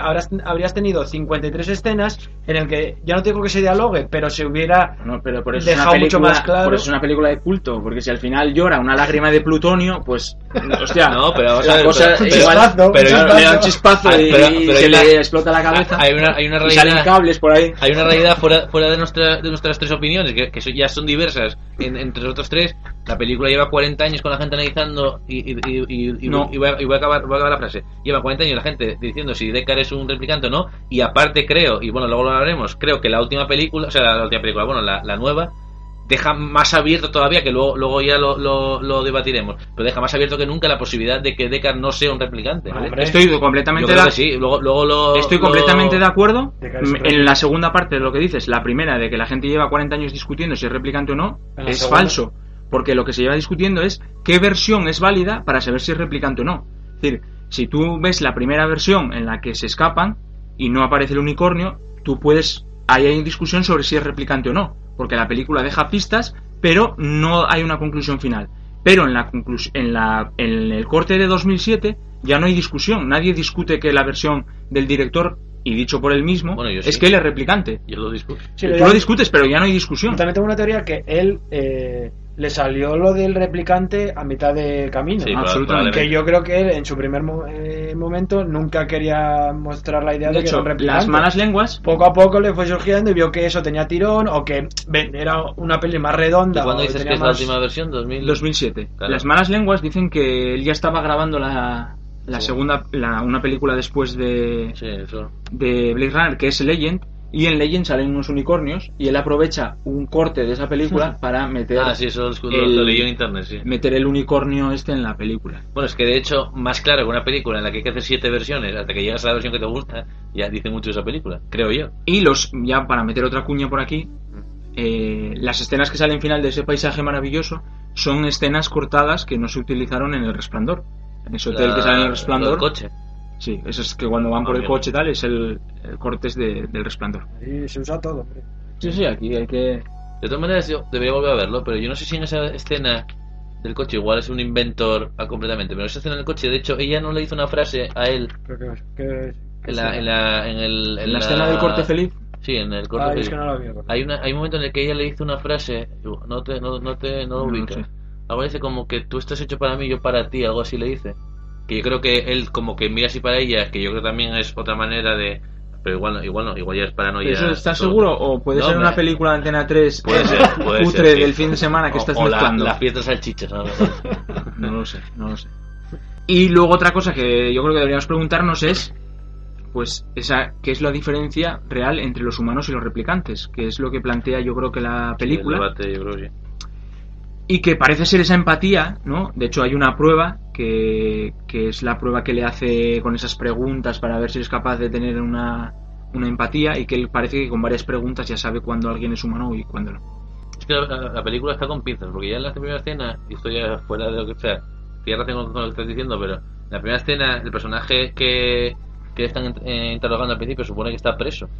Speaker 3: habrás, habrías tenido 53 escenas en el que ya no te digo que se dialogue, pero se hubiera
Speaker 1: No, pero por eso, es
Speaker 3: dejado
Speaker 1: una
Speaker 3: mucho
Speaker 1: película,
Speaker 3: más claro.
Speaker 1: por eso es una película de culto, porque si al final llora una lágrima de plutonio, pues, hostia,
Speaker 2: No, pero vamos a ver,
Speaker 1: cosa
Speaker 2: pero-
Speaker 1: igual-
Speaker 3: Chispazo,
Speaker 1: pero
Speaker 3: chispazo.
Speaker 1: le da un chispazo y,
Speaker 2: pero-
Speaker 1: se
Speaker 2: hay una-
Speaker 1: le explota la cabeza.
Speaker 2: Hay una, hay una
Speaker 1: y salen
Speaker 2: realidad.
Speaker 1: cables por ahí.
Speaker 2: Hay una realidad fuera, fuera de, nuestra, de nuestras tres opiniones, que, que so- ya son diversas en- entre nosotros tres. La película lleva 40 años con la gente analizando y, y, y, y- y-
Speaker 1: No.
Speaker 2: y voy, a, y voy a acabar, voy a acabar la frase. Lleva 40 años la gente diciendo si Deckard es un replicante o no. Y aparte creo, y bueno, luego lo hablaremos, creo que la última película, o sea, la, la última película, bueno, la, la nueva, deja más abierto todavía, que luego, luego ya lo, lo, lo debatiremos, pero deja más abierto que nunca la posibilidad de que Deckard no sea un replicante. ¿vale?
Speaker 3: Hombre.
Speaker 1: Estoy completamente de
Speaker 2: sí, luego, luego lo...
Speaker 1: Estoy
Speaker 2: lo-
Speaker 1: completamente de acuerdo en la segunda parte de lo que dices. La primera, de que la gente lleva 40 años discutiendo si es replicante o no, es
Speaker 3: segunda.
Speaker 1: falso. Porque lo que se lleva discutiendo es qué versión es válida para saber si es replicante o no. Es decir, si tú ves la primera versión en la que se escapan y no aparece el unicornio, tú puedes. Ahí hay discusión sobre si es replicante o no. Porque la película deja pistas, pero no hay una conclusión final. Pero en, la conclus- en, la, en el corte de 2007 ya no hay discusión. Nadie discute que la versión del director, y dicho por él mismo,
Speaker 2: Bueno, yo
Speaker 1: es
Speaker 2: sí.
Speaker 1: que él es replicante.
Speaker 2: Yo lo discuto.
Speaker 3: Sí,
Speaker 1: Tú lo discutes, pero ya no hay discusión.
Speaker 3: También tengo una teoría que él eh, le salió lo del replicante a mitad de camino.
Speaker 2: Sí,
Speaker 1: absolutamente.
Speaker 3: que yo creo que él en su primer mo- eh, momento nunca quería mostrar la idea de,
Speaker 1: De
Speaker 3: que era un replicante.
Speaker 1: las malas lenguas
Speaker 3: poco a poco le fue surgiendo y vio que eso tenía tirón o que ven, era una peli más
Speaker 2: ¿Y
Speaker 3: redonda.
Speaker 2: cuándo dices que es la última versión? 2000...
Speaker 1: 2007.
Speaker 2: Claro.
Speaker 1: Las malas lenguas dicen que él ya estaba grabando la, la
Speaker 2: Sí.
Speaker 1: segunda, la- una película después de,
Speaker 2: Sí, eso.
Speaker 1: de Blade Runner, que es Legend, y en Legend salen unos unicornios, y él aprovecha un corte de esa película para meter,
Speaker 2: Ah, sí, eso
Speaker 1: el-
Speaker 2: lo leí en internet, sí.
Speaker 1: meter el unicornio este en la película.
Speaker 2: Bueno, es que de hecho, más claro que una película en la que hay que hacer siete versiones hasta que llegas a la versión que te gusta, ya dice mucho de esa película, creo yo.
Speaker 1: Y los, ya para meter otra cuña por aquí, eh, las escenas que salen final de ese paisaje maravilloso son escenas cortadas que no se utilizaron en El Resplandor. En ese hotel
Speaker 2: La-
Speaker 1: que sale en El Resplandor.
Speaker 2: coche.
Speaker 1: Sí, eso es que cuando van
Speaker 2: Ah,
Speaker 1: por el
Speaker 2: bien.
Speaker 1: coche y tal, es el, el corte es de- del resplandor.
Speaker 3: Sí, se usa todo. hombre.
Speaker 1: Sí, sí, aquí hay que...
Speaker 2: De todas maneras, yo debería volver a verlo, pero yo no sé si en esa escena del coche igual es un inventor ah, completamente, pero esa escena del coche, de hecho, ella no le hizo una frase a él
Speaker 3: Creo que, que- que
Speaker 2: en la, en la, en el,
Speaker 1: En la escena del corte feliz,
Speaker 2: Sí, en el corte
Speaker 3: Ah,
Speaker 2: feliz.
Speaker 3: es que no vi.
Speaker 2: Hay, una, hay un momento en el que ella le dice una frase, no te, no, no te, no lo
Speaker 1: No
Speaker 2: ubicas.
Speaker 1: sé.
Speaker 2: Algo dice como que tú estás hecho para mí, yo para ti, algo así le dice. Que yo creo que él como que mira así para ella, que yo creo también es otra manera de... Pero igual igual no, igual ya es paranoia.
Speaker 1: ¿Eso ¿estás
Speaker 2: todo.
Speaker 1: seguro? ¿O puede
Speaker 2: No,
Speaker 1: ser una
Speaker 2: me-
Speaker 1: película de Antena 3
Speaker 2: Puede ser, puede ser, sí.
Speaker 1: del fin de semana que
Speaker 2: O-
Speaker 1: estás
Speaker 2: o la,
Speaker 1: mezclando?
Speaker 2: la fiesta salchichas, ¿no?
Speaker 1: No lo sé, no lo sé. Y luego otra cosa que yo creo que deberíamos preguntarnos es, pues, esa, ¿qué es la diferencia real entre los humanos y los replicantes? Que es lo que plantea yo creo que la película.
Speaker 2: El debate, yo creo sí.
Speaker 1: Y que parece ser esa empatía, ¿no? De hecho hay una prueba que, que es la prueba que le hace con esas preguntas para ver si es capaz de tener una, una empatía y que él parece que con varias preguntas ya sabe cuándo alguien es humano y cuándo no.
Speaker 2: Es que la, la- la película está con pinzas, porque ya en la primera escena, y esto ya fuera de lo que sea, tienes razón con lo que estás diciendo, pero en la primera escena, el personaje que, que están eh, interrogando al principio supone que está preso.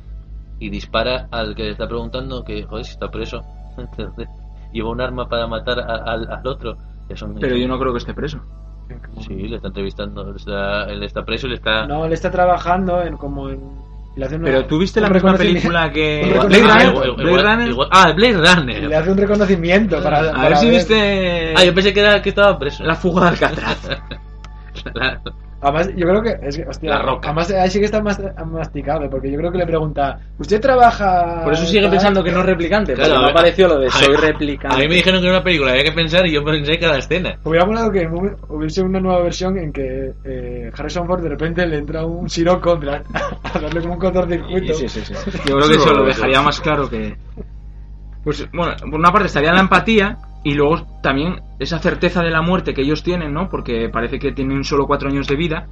Speaker 2: Y dispara al que le está preguntando que, joder, si está preso, lleva un arma para matar a- al, al otro. Ya son-
Speaker 1: Pero yo no creo que esté preso.
Speaker 2: Sí, le está entrevistando, está- él está preso y le está...
Speaker 3: No, él está trabajando en como en. y le hace una-
Speaker 1: Pero tú viste la
Speaker 3: un
Speaker 1: misma película que... Blade
Speaker 2: Ah,
Speaker 1: Runner.
Speaker 2: igual- igual-
Speaker 1: Blade Runner.
Speaker 2: ah, Blade Runner.
Speaker 3: le hace un reconocimiento para.
Speaker 1: A
Speaker 3: para
Speaker 1: ver si viste
Speaker 2: Ah, yo pensé que, era, que estaba preso.
Speaker 1: la fuga de Alcatraz.
Speaker 2: La-
Speaker 3: Además, yo creo que. Es que hostia,
Speaker 2: La Roca.
Speaker 3: Además, ahí sí que está más masticable, porque yo creo que le pregunta: ¿Usted trabaja.?
Speaker 1: Por eso sigue
Speaker 3: tal?".
Speaker 1: pensando que no es replicante.
Speaker 2: Claro, ver,
Speaker 1: apareció lo de soy
Speaker 2: a-
Speaker 1: replicante.
Speaker 2: A mí me dijeron que era una película, había que pensar y yo pensé cada escena.
Speaker 3: Hubiera molado que hu- hubiese una nueva versión en que eh, Harrison Ford de repente le entra un plan, a darle como un cortocircuito.
Speaker 1: Sí, sí, sí. Yo creo que eso lo dejaría más claro que. Pues bueno, por una parte estaría la empatía y luego también esa certeza de la muerte que ellos tienen, ¿no? Porque parece que tienen solo cuatro años de vida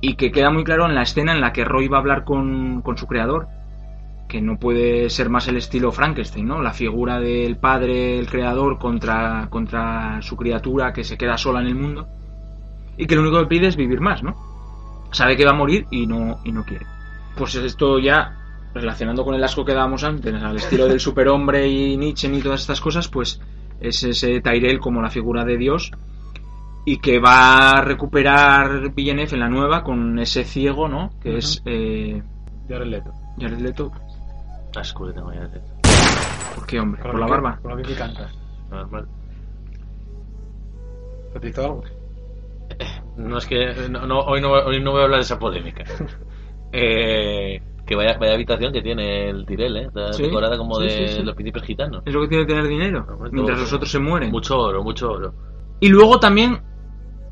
Speaker 1: y que queda muy claro en la escena en la que Roy va a hablar con, con su creador, que no puede ser más el estilo Frankenstein, ¿no? La figura del padre, el creador, contra, contra su criatura que se queda sola en el mundo y que lo único que pide es vivir más, ¿no? Sabe que va a morir y no, y no quiere. pues esto ya, relacionando con el asco que dábamos antes, al estilo del superhombre y Nietzsche y todas estas cosas, pues es ese Tyrell como la figura de Dios y que va a recuperar Villeneuve en la nueva con ese ciego, ¿no? Que es eh,
Speaker 3: Jared Leto.
Speaker 1: Jared Leto.
Speaker 2: Asco que tengo ya de
Speaker 1: ¿Por qué, hombre? ¿Por la
Speaker 3: que-
Speaker 1: barba?
Speaker 3: Con lo que canta.
Speaker 2: normal.
Speaker 3: ¿Te hizo algo?
Speaker 2: No es que no, no, hoy, no, hoy no voy a hablar de esa polémica. Eh, que vaya, vaya habitación que tiene el Tirel, ¿eh? Está
Speaker 1: Sí,
Speaker 2: decorada como
Speaker 1: sí,
Speaker 2: de
Speaker 1: sí, sí.
Speaker 2: los príncipes gitanos.
Speaker 1: Es lo que tiene que tener dinero, mientras los otros se mueren.
Speaker 2: Mucho oro, mucho oro.
Speaker 1: Y luego también,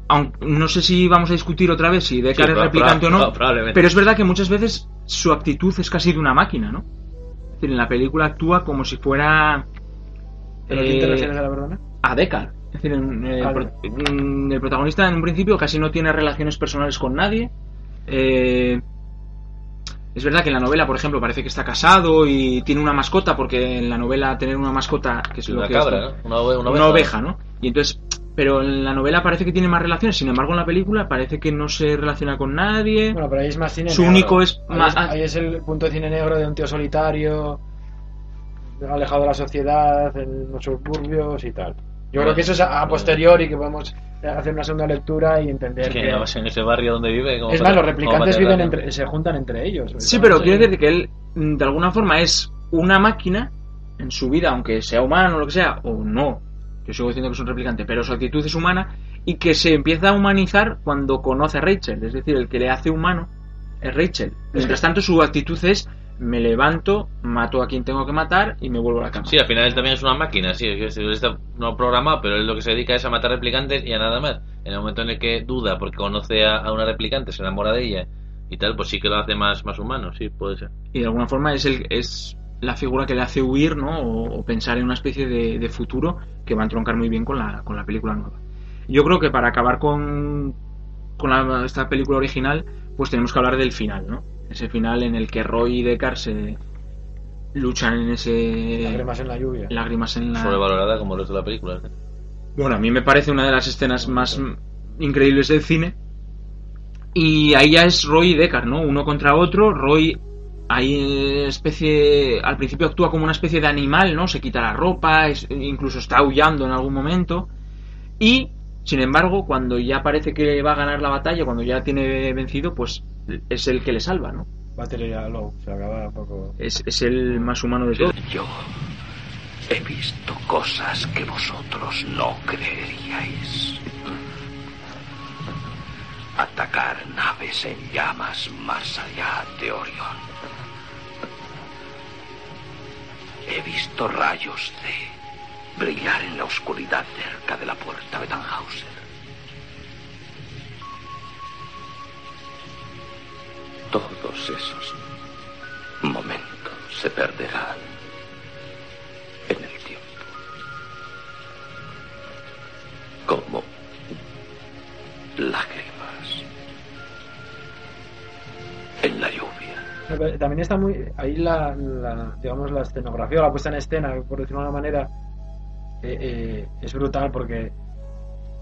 Speaker 1: aunque no sé si vamos a discutir otra vez si Deckard
Speaker 2: Sí,
Speaker 1: es replicante o no, pero es verdad que muchas veces su actitud es casi de una máquina, ¿no? Es decir, en la película actúa como si fuera
Speaker 3: ¿Pero a quién te
Speaker 1: eh,
Speaker 3: refieres a la verdad?
Speaker 1: a Deckard. Es decir, en- el,
Speaker 3: Ah,
Speaker 1: el protagonista en un principio casi no tiene relaciones personales con nadie. Eh, es verdad que en la novela, por ejemplo, parece que está casado y tiene una mascota, porque en la novela tener una mascota, que es lo
Speaker 2: Una
Speaker 1: que
Speaker 2: cabra,
Speaker 1: es-
Speaker 2: ¿no? Una, ove- una
Speaker 1: una
Speaker 2: oveja.
Speaker 1: oveja, ¿no? Y entonces, pero en la novela parece que tiene más relaciones, sin embargo en la película parece que no se relaciona con nadie.
Speaker 3: Bueno, pero ahí es más cine
Speaker 1: Su
Speaker 3: negro.
Speaker 1: único es
Speaker 3: Ahí,
Speaker 1: más-
Speaker 3: es, ahí es el punto de cine negro de un tío solitario, alejado de la sociedad, en los suburbios y tal. Yo creo que eso es a, a posteriori que podemos hacer una segunda lectura y entender
Speaker 2: Es que
Speaker 3: que...
Speaker 2: en ese barrio donde vive. como
Speaker 3: Es
Speaker 2: para-
Speaker 3: más, los replicantes viven entre, se juntan entre ellos.
Speaker 1: Sí, pero quiero decir que él de alguna forma es una máquina en su vida, aunque sea humano o lo que sea, o no. Yo sigo diciendo que es un replicante, pero su actitud es humana y que se empieza a humanizar cuando conoce a Rachel. Es decir, el que le hace humano es Rachel. Mientras tanto, su actitud es me levanto, mato a quien tengo que matar y me vuelvo a la cama.
Speaker 2: Sí, al final él también es una máquina, sí, está no programado, pero él lo que se dedica es a matar replicantes y a nada más. En el momento en el que duda porque conoce a, a una replicante, se enamora de ella y tal, pues sí que lo hace más, más humano, sí, puede ser.
Speaker 1: y de alguna forma es el es la figura que le hace huir no o, o pensar en una especie de, de futuro que va a entroncar muy bien con la, con la película nueva yo creo que para acabar con con la- esta película original pues tenemos que hablar del final no ese final en el que Roy y Deckard se luchan en ese
Speaker 3: Lágrimas en la lluvia.
Speaker 1: lágrimas en la
Speaker 2: Sobrevalorada como el resto de la película. ¿eh?
Speaker 1: bueno, a mí me parece una de las escenas más increíbles del cine. Y ahí ya es Roy y Deckard, ¿no? Uno contra otro. Roy ahí especie al principio actúa como una especie de animal, ¿no? Se quita la ropa, es- incluso está aullando en algún momento. Y sin embargo, cuando ya parece que va a ganar la batalla, cuando ya tiene vencido, pues es el que le salva, ¿no?
Speaker 3: Batería low, se acaba un poco...
Speaker 1: Es, es el más humano de todos.
Speaker 4: Yo he visto cosas que vosotros no creeríais. Atacar naves en llamas más allá de Orión. He visto rayos de brillar en la oscuridad cerca de la puerta de Tannhauser. Todos esos momentos se perderán en el tiempo. Como lágrimas en la lluvia.
Speaker 3: También está muy... Ahí la, la, digamos, la escenografía la puesta en escena, por decirlo de una manera, eh, eh, es brutal porque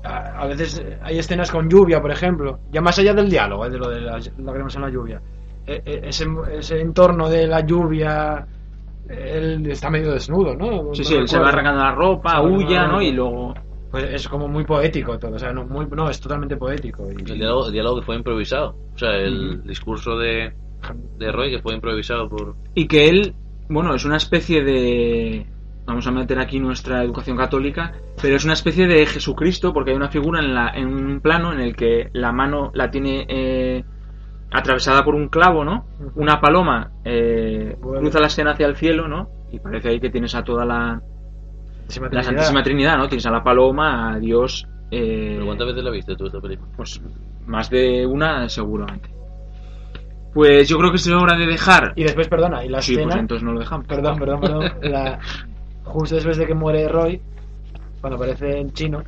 Speaker 3: a, a veces hay escenas con lluvia, por ejemplo, ya más allá del diálogo, eh, de lo de las lágrimas en la lluvia. Eh, eh, ese, ese entorno de la lluvia, eh, él está medio desnudo, ¿no?
Speaker 1: Sí,
Speaker 3: No
Speaker 1: sí, él se va arrancando la ropa, huya, ¿no? Y luego...
Speaker 3: Pues es como muy poético todo, o sea, no, muy, no es totalmente poético. Y,
Speaker 2: El diálogo, el diálogo que fue improvisado. O sea, el discurso de, de Roy que fue improvisado por.
Speaker 1: Y que él, bueno, es una especie de... Vamos a meter aquí nuestra educación católica, pero es una especie de Jesucristo porque hay una figura en, la, en un plano en el que la mano la tiene eh, atravesada por un clavo, ¿no? Una paloma eh,
Speaker 3: Bueno.
Speaker 1: cruza la escena hacia el cielo, ¿no? Y parece ahí que tienes a toda la,
Speaker 3: Santísima
Speaker 1: la
Speaker 3: Trinidad.
Speaker 1: Santísima Trinidad, ¿no? Tienes a la paloma, a Dios... eh,
Speaker 2: ¿Pero ¿Cuántas veces la viste tú esta película?
Speaker 1: pues más de una seguramente. Pues yo creo que es hora de dejar...
Speaker 3: Y después, perdona, y la
Speaker 1: Sí, pues
Speaker 3: escena...
Speaker 1: entonces no lo dejamos.
Speaker 3: Perdón, perdón, perdón. La- justo después de que muere Roy, cuando aparece el chino,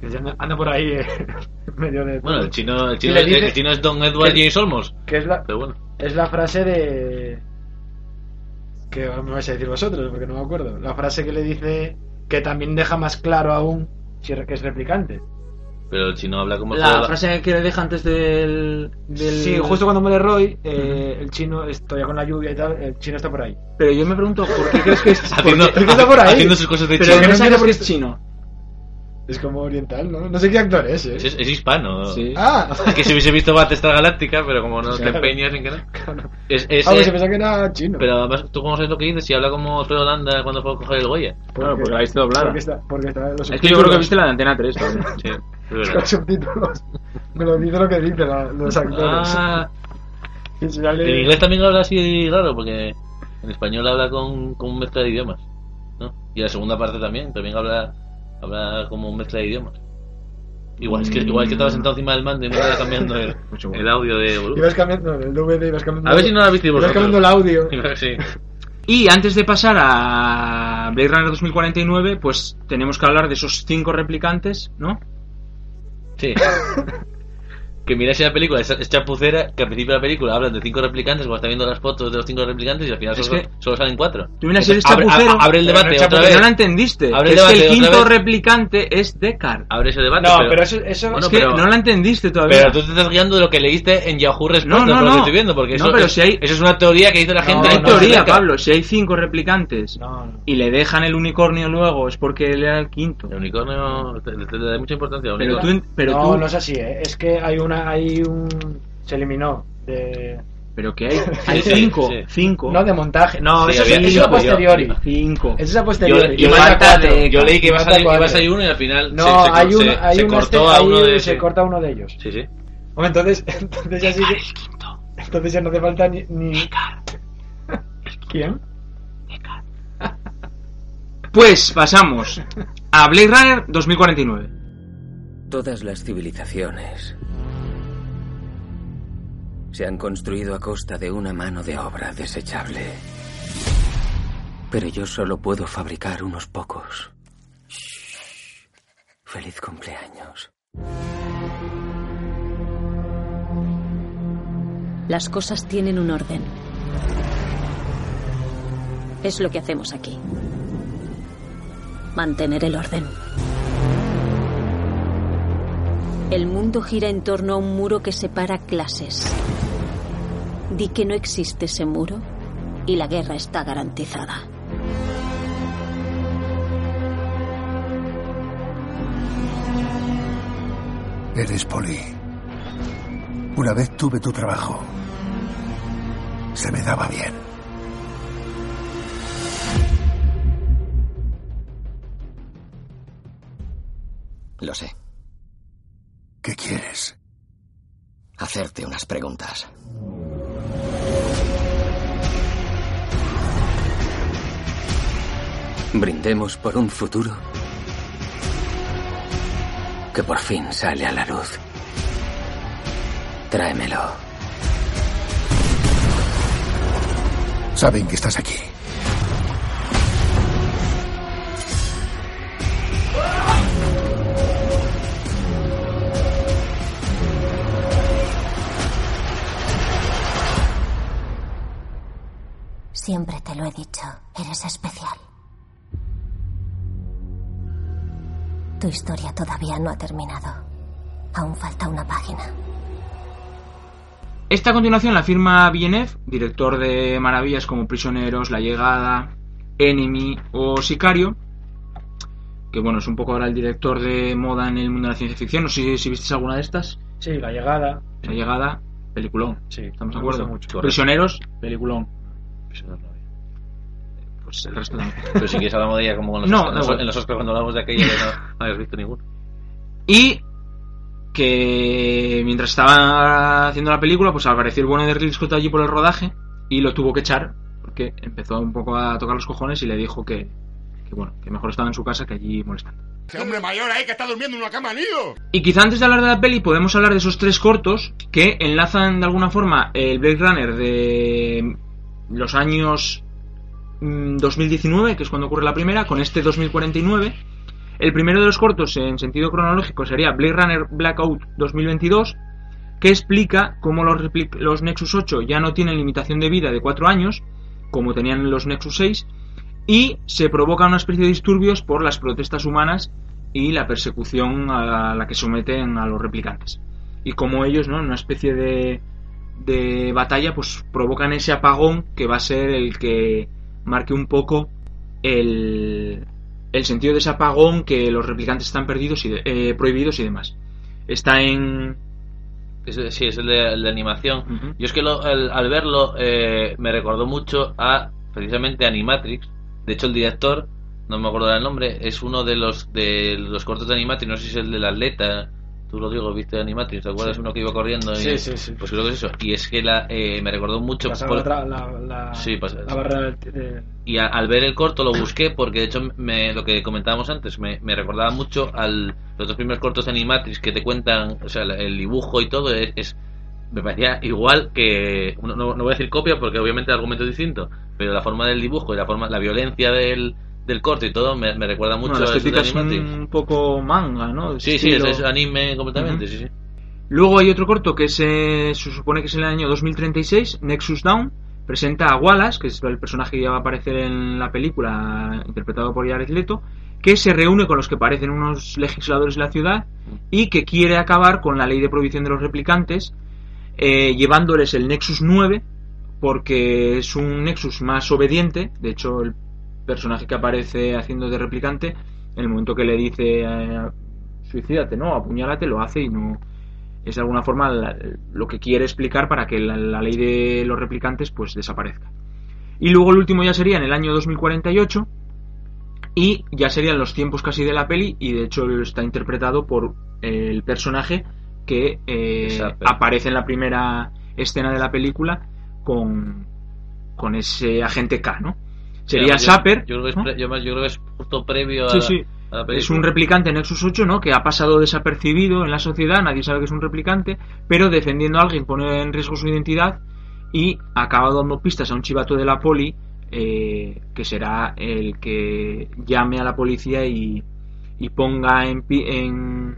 Speaker 3: que anda, por ahí eh, en medio de.
Speaker 2: Bueno, el chino, el chino, el chino es Don Edward
Speaker 3: que-
Speaker 2: James Olmos.
Speaker 3: Que es la,
Speaker 2: Pero bueno.
Speaker 3: es la frase de. que me vais a decir vosotros, porque no me acuerdo. La frase que le dice que también deja más claro aún si que es replicante.
Speaker 2: Pero el chino habla como
Speaker 1: La frase que le deja antes del... del-
Speaker 3: Sí, justo cuando muere Roy, eh, el chino, estoy con la lluvia y tal, el chino está por ahí.
Speaker 1: Pero yo me pregunto, ¿por qué crees que es...
Speaker 2: haciendo,
Speaker 1: por qué-
Speaker 3: ¿Por qué está por ahí?
Speaker 2: haciendo sus cosas de
Speaker 1: Pero
Speaker 2: chino.
Speaker 1: ¿qué
Speaker 3: no entiendo por
Speaker 1: que es
Speaker 3: qué-
Speaker 1: chino?
Speaker 3: Es como oriental, ¿no? No sé qué actor es, ¿eh?
Speaker 2: Es, es hispano.
Speaker 1: Sí.
Speaker 3: Ah,
Speaker 2: Es que si hubiese visto Battlestar Galáctica, pero como no te
Speaker 3: Claro.
Speaker 2: empeñas en que no.
Speaker 3: claro.
Speaker 2: Es, es,
Speaker 3: Ah, pues
Speaker 2: eh,
Speaker 3: se pensaba que era chino.
Speaker 2: pero además, ¿tú cómo sabes lo que dices? Si habla como Alfredo Holanda cuando fue a coger el Goya.
Speaker 1: Claro, porque la viste doblada.
Speaker 3: Porque está, porque está los
Speaker 1: Es que yo creo que viste la de Antena 3 también.
Speaker 2: Sí,
Speaker 3: Los subtítulos. Me lo dice lo que dicen los actores.
Speaker 2: Ah,
Speaker 3: Y si sale-
Speaker 2: en inglés también habla así raro, porque en español habla con, con un mezcla de idiomas. ¿no? Y la segunda parte también, también habla, habla como un mezcla de idiomas. Igual es que, igual es que estaba sentado encima del mando y no estaba cambiando el,
Speaker 1: Mucho bueno.
Speaker 2: el audio de volumen.
Speaker 3: Ibas cambiando el DVD, ibas cambiando.
Speaker 2: A ver si no la visteis
Speaker 3: Ibas
Speaker 2: vosotros.
Speaker 3: cambiando el audio.
Speaker 2: Sí.
Speaker 1: Y antes de pasar a Blade Runner 2049, pues tenemos que hablar de esos cinco replicantes, ¿no?
Speaker 2: Sí. que miráis la película, es, es chapucera, que al principio de la película hablan de cinco replicantes, cuando está viendo las fotos de los cinco replicantes y al final
Speaker 1: Es
Speaker 2: solo,
Speaker 1: que-
Speaker 2: solo salen cuatro.
Speaker 1: Tú miras si eres
Speaker 2: abre,
Speaker 1: chapucero,
Speaker 2: a- abre el
Speaker 1: pero
Speaker 2: debate
Speaker 1: no es
Speaker 2: otra vez.
Speaker 1: no la entendiste.
Speaker 2: Abre el
Speaker 1: es que el quinto replicante es Deckard.
Speaker 2: Abre ese debate.
Speaker 3: No, pero eso, eso
Speaker 2: Bueno,
Speaker 1: es que
Speaker 2: pero-
Speaker 1: no la entendiste todavía.
Speaker 2: Pero tú te estás guiando de lo que leíste en Yahoo Respuestas,
Speaker 1: No, no,
Speaker 2: por lo
Speaker 1: no.
Speaker 2: que estoy viendo, porque
Speaker 1: No,
Speaker 2: eso,
Speaker 1: pero
Speaker 2: es,
Speaker 1: si hay-
Speaker 2: eso es una teoría que dice la gente.
Speaker 1: no hay
Speaker 3: no,
Speaker 1: teoría,
Speaker 2: no,
Speaker 1: Pablo. Si hay cinco replicantes
Speaker 3: No, no.
Speaker 1: y le dejan el unicornio luego, es porque él era el quinto.
Speaker 2: El unicornio le, da mucha importancia
Speaker 1: Pero tú, pero
Speaker 3: no, no es así, ¿eh? Es que hay una, hay un... Se eliminó de...
Speaker 1: pero que hay, hay cinco,
Speaker 2: sí.
Speaker 1: cinco.
Speaker 3: No, de montaje. No,
Speaker 2: Sí,
Speaker 3: eso,
Speaker 2: había-
Speaker 3: es- eso es a
Speaker 2: yo-
Speaker 3: posteriori.
Speaker 1: Cinco.
Speaker 3: Eso es a
Speaker 2: Yo,
Speaker 3: posteriori.
Speaker 2: yo-
Speaker 3: Y falta cuatro.
Speaker 2: yo leí que iba a, salir, iba a salir uno y al final
Speaker 3: No,
Speaker 2: se, se,
Speaker 3: hay
Speaker 2: se-
Speaker 3: uno, hay
Speaker 2: se
Speaker 3: uno
Speaker 2: cortó
Speaker 3: este-
Speaker 2: a uno de...
Speaker 3: se corta uno de ellos.
Speaker 2: Sí, sí.
Speaker 3: Hombre, entonces, entonces ya sí que... Entonces ya no hace falta ni... ni... ¿Quién?
Speaker 1: Pues pasamos a Blade Runner 2049.
Speaker 8: Todas las civilizaciones se han construido a costa de una mano de obra desechable. Pero yo solo puedo fabricar unos pocos. Feliz cumpleaños.
Speaker 9: Las cosas tienen un orden. Es lo que hacemos aquí. Mantener el orden. El mundo gira en torno a un muro que separa clases. Di que no existe ese muro y la guerra está garantizada.
Speaker 10: Eres Poli. Una vez tuve tu trabajo. Se me daba bien.
Speaker 8: Lo sé.
Speaker 10: ¿Qué quieres?
Speaker 8: Hacerte unas preguntas. Brindemos por un futuro que por fin sale a la luz. Tráemelo.
Speaker 10: Saben que estás aquí.
Speaker 11: Siempre te lo he dicho, eres especial. Tu historia todavía no ha terminado. Aún falta una página.
Speaker 1: Esta continuación la firma Villeneuve, director de maravillas como Prisioneros, La Llegada, Enemy o Sicario, que bueno, es un poco ahora el director de moda en el mundo de la ciencia ficción. No sé si, si visteis alguna de estas.
Speaker 3: Sí, la llegada.
Speaker 1: La Llegada, peliculón.
Speaker 3: Sí,
Speaker 1: ¿Estamos de acuerdo?
Speaker 3: mucho.
Speaker 1: Prisioneros, peliculón.
Speaker 2: No vi.
Speaker 1: Pues el resto también.
Speaker 2: Pero si quieres hablamos de ella como en los,
Speaker 1: No,
Speaker 2: en los, los cuando hablamos de aquella que no, no habías visto ninguno.
Speaker 1: Y que mientras estaba haciendo la película, pues apareció el bueno de Ridley Scott allí por el rodaje y lo tuvo que echar porque empezó un poco a tocar los cojones y le dijo que, que bueno, que mejor estaba en su casa que allí molestando.
Speaker 12: Ese hombre mayor ahí que está durmiendo en una cama nido.
Speaker 1: Y quizá antes de hablar de la peli podemos hablar de esos tres cortos que enlazan de alguna forma el Blade Runner de los años mm, 2019, que es cuando ocurre la primera, con este 2049. El primero de los cortos en sentido cronológico sería Blade Runner Blackout 2022, que explica cómo los, los Nexus 8 ya no tienen limitación de vida de 4 años, como tenían los Nexus 6, y se provoca una especie de disturbios por las protestas humanas y la persecución a la que someten a los replicantes. Y como ellos, ¿no? En una especie de, de batalla, pues provocan ese apagón que va a ser el que marque un poco el, el sentido de ese apagón que los replicantes están perdidos y de- eh, prohibidos y demás. Está en...
Speaker 2: Sí, es el de, el de animación. Yo es que lo- el- al verlo eh, me recordó mucho a precisamente Animatrix. De hecho, el director, no me acuerdo del nombre, es uno de los de los cortos de Animatrix, no sé si es el del atleta. Tú lo digo, viste Animatrix, ¿te acuerdas?
Speaker 3: Sí.
Speaker 2: Uno que iba corriendo. Y,
Speaker 3: Sí, sí, sí.
Speaker 2: Pues creo que es eso. Y es que la, eh, me recordó mucho. Por-
Speaker 3: la, la,
Speaker 2: Sí,
Speaker 3: la barrera del- de-
Speaker 2: y a- al ver el corto lo busqué porque de hecho me, lo que comentábamos antes me, me recordaba mucho al los dos primeros cortos de Animatrix que te cuentan, o sea, el, dibujo y todo es, es- me parecía igual que no, no- no voy a decir copia porque obviamente el argumento es distinto, pero la forma del dibujo y la forma la violencia del, del corto y todo me, me recuerda mucho
Speaker 1: Bueno, la
Speaker 2: a
Speaker 1: es un poco manga, ¿no?
Speaker 2: Sí, sí, es, es anime completamente, sí, sí.
Speaker 1: Luego hay otro corto que se, se supone que es en el año 2036, Nexus Down, presenta a Wallace, que es el personaje que ya va a aparecer en la película, interpretado por Jared Leto, que se reúne con los que parecen unos legisladores de la ciudad y que quiere acabar con la ley de prohibición de los replicantes, eh, llevándoles el Nexus 9, porque es un Nexus más obediente, de hecho el personaje que aparece haciendo de replicante, en el momento que le dice eh, suicídate, no, apuñálate, lo hace y no es de alguna forma la- lo que quiere explicar para que la, la ley de los replicantes pues desaparezca. Y luego el último ya sería en el año 2048 y ya serían los tiempos casi de la peli y de hecho está interpretado por eh, el personaje que eh, aparece en la primera escena de la película con, con ese agente K, ¿no? Sería Sapper,
Speaker 2: Yo, creo que es
Speaker 1: ¿no?
Speaker 2: pre- yo más- yo creo que es justo previo a,
Speaker 1: Sí,
Speaker 2: a la.
Speaker 1: Es un replicante Nexus 8, ¿no? Que ha pasado desapercibido en la sociedad, nadie sabe que es un replicante, pero defendiendo a alguien pone en riesgo su identidad y acaba dando pistas a un chivato de la poli eh, que será el que llame a la policía y, y ponga en, en,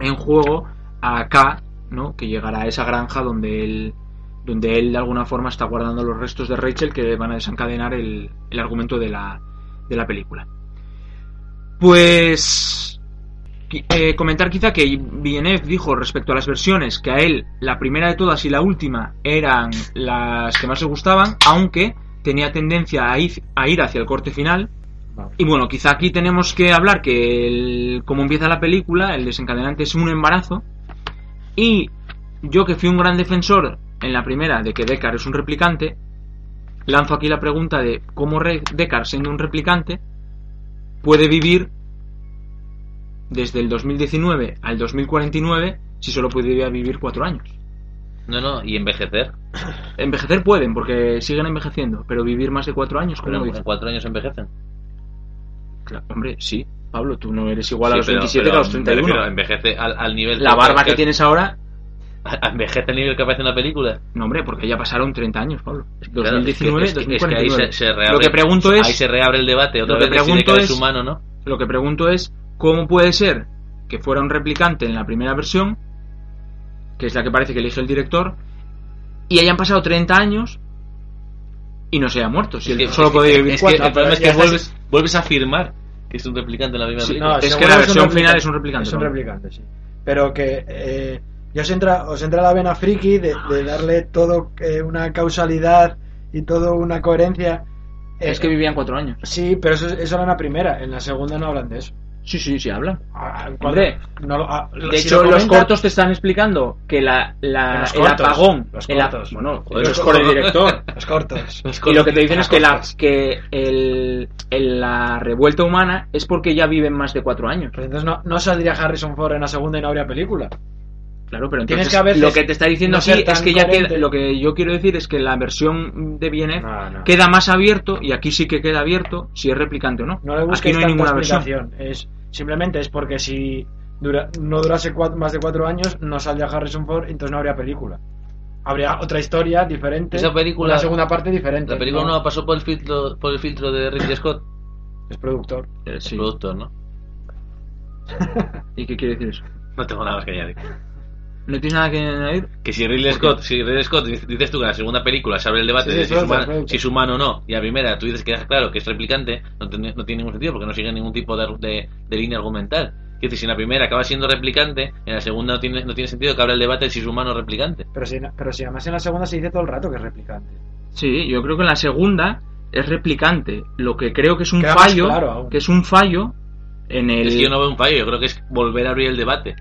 Speaker 1: en juego a K, ¿no? Que llegará a esa granja donde él donde él de alguna forma está guardando los restos de Rachel que van a desencadenar el, el argumento de la, de la película. Pues eh, comentar quizá que Villeneuve dijo respecto a las versiones que a él la primera de todas y la última eran las que más le gustaban, aunque tenía tendencia a ir, a ir hacia el corte final. Y bueno, quizá aquí tenemos que hablar que el, como empieza la película, el desencadenante es un embarazo. Y yo que fui un gran defensor en la primera de que Deckard es un replicante, lanzo aquí la pregunta de cómo Deckard, siendo un replicante, puede vivir desde el 2019 al 2049 si solo podría vivir cuatro años.
Speaker 2: No, no, y envejecer.
Speaker 1: Envejecer pueden, porque siguen envejeciendo, pero vivir más de cuatro años, ¿cómo
Speaker 2: Pero en cuatro años envejecen.
Speaker 1: Claro, hombre, sí. Pablo, tú no eres igual a los
Speaker 2: pero-
Speaker 1: 27
Speaker 2: pero
Speaker 1: que a los
Speaker 2: me
Speaker 1: 31.
Speaker 2: refiero, envejece al, al nivel.
Speaker 1: La barba que tienes ahora,
Speaker 2: Envejece al nivel que aparece en la película.
Speaker 1: no hombre, porque ya pasaron 30 años, Pablo.
Speaker 2: Claro,
Speaker 1: 2019,
Speaker 2: es que- es que- es que ahí
Speaker 1: 2049.
Speaker 2: se, se reabre,
Speaker 1: Lo que pregunto es,
Speaker 2: ahí se reabre el debate otra
Speaker 1: lo que
Speaker 2: vez
Speaker 1: pregunto es,
Speaker 2: humano, ¿no?
Speaker 1: Lo que pregunto es, ¿cómo puede ser que fuera un replicante en la primera versión, que es la que parece que elige el director, y hayan pasado 30 años y no se haya muerto? Si
Speaker 2: Es
Speaker 1: él
Speaker 2: que-
Speaker 1: solo
Speaker 2: es que-
Speaker 1: podía vivir
Speaker 2: es que
Speaker 1: cuatro.
Speaker 2: el problema es que vuelves, vuelves a afirmar que es un replicante en la misma
Speaker 1: Sí,
Speaker 2: película.
Speaker 1: no, es que la versión
Speaker 3: replicante.
Speaker 1: final es un replicante,
Speaker 3: Es un
Speaker 1: ¿no?
Speaker 3: replicante, sí. Pero que eh, ya os entra, os entra la vena friki de, de darle todo eh, una causalidad y todo una coherencia. Eh,
Speaker 1: Es que vivían cuatro años.
Speaker 3: Sí, pero eso, eso era en la primera. En la segunda no hablan de eso.
Speaker 1: Sí, sí, sí, hablan.
Speaker 3: Ah,
Speaker 1: Hombre,
Speaker 3: no lo- ah,
Speaker 1: De
Speaker 3: si
Speaker 1: hecho,
Speaker 3: lo
Speaker 1: los cortos te están explicando que la, la-
Speaker 3: En los
Speaker 1: el
Speaker 3: cortos,
Speaker 1: apagón,
Speaker 3: los
Speaker 1: el
Speaker 3: cortos.
Speaker 1: bueno,
Speaker 3: Joder,
Speaker 1: los el
Speaker 3: cortos.
Speaker 1: director.
Speaker 3: Los cortos.
Speaker 1: Y lo que te dicen es que, la, que el, el- la revuelta humana es porque ya viven más de cuatro años.
Speaker 3: Pues entonces no, no saldría Harrison Ford en la segunda y no habría película.
Speaker 1: Claro, pero
Speaker 3: Tienes
Speaker 1: entonces
Speaker 3: que veces
Speaker 1: lo que te está diciendo
Speaker 3: no
Speaker 1: aquí es que ya
Speaker 3: coherente.
Speaker 1: queda, lo que yo quiero decir es que la versión de
Speaker 3: No, no.
Speaker 1: queda más abierto y aquí sí que queda abierto si es replicante o no.
Speaker 3: No le
Speaker 1: aquí no hay ninguna versión.
Speaker 3: explicación. Es, simplemente es porque si dura, no durase cua- más de cuatro años, no saldría Harrison Ford, entonces no habría película. Habría otra historia diferente.
Speaker 2: Esa película-
Speaker 3: Una segunda parte diferente.
Speaker 2: La película no, pasó por el filtro por el filtro de Ridley Scott.
Speaker 3: Es productor.
Speaker 2: Es
Speaker 1: sí.
Speaker 2: productor, ¿no?
Speaker 1: ¿Y qué quiere decir eso?
Speaker 2: No tengo nada más que añadir.
Speaker 1: ¿No tienes nada que añadir?
Speaker 2: Que si Ridley Scott, si Ridley Scott dices tú que en la segunda película se abre el debate
Speaker 3: Sí,
Speaker 2: de si, es humano, si es humano o no, y a la primera tú dices que deja claro que es replicante, no tiene, no tiene ningún sentido porque no sigue ningún tipo de, de- de línea argumental. Quiero decir, si en la primera acaba siendo replicante, en la segunda no tiene, no tiene sentido que abra el debate de si es humano o replicante.
Speaker 3: Pero si, pero si además en la segunda se dice todo el rato que es replicante.
Speaker 1: Sí, yo creo que en la segunda es replicante. Lo que creo que es un
Speaker 3: Queda
Speaker 1: fallo,
Speaker 3: claro
Speaker 1: que es un fallo en el.
Speaker 2: Es que yo no veo un fallo, yo creo que es volver a abrir el debate.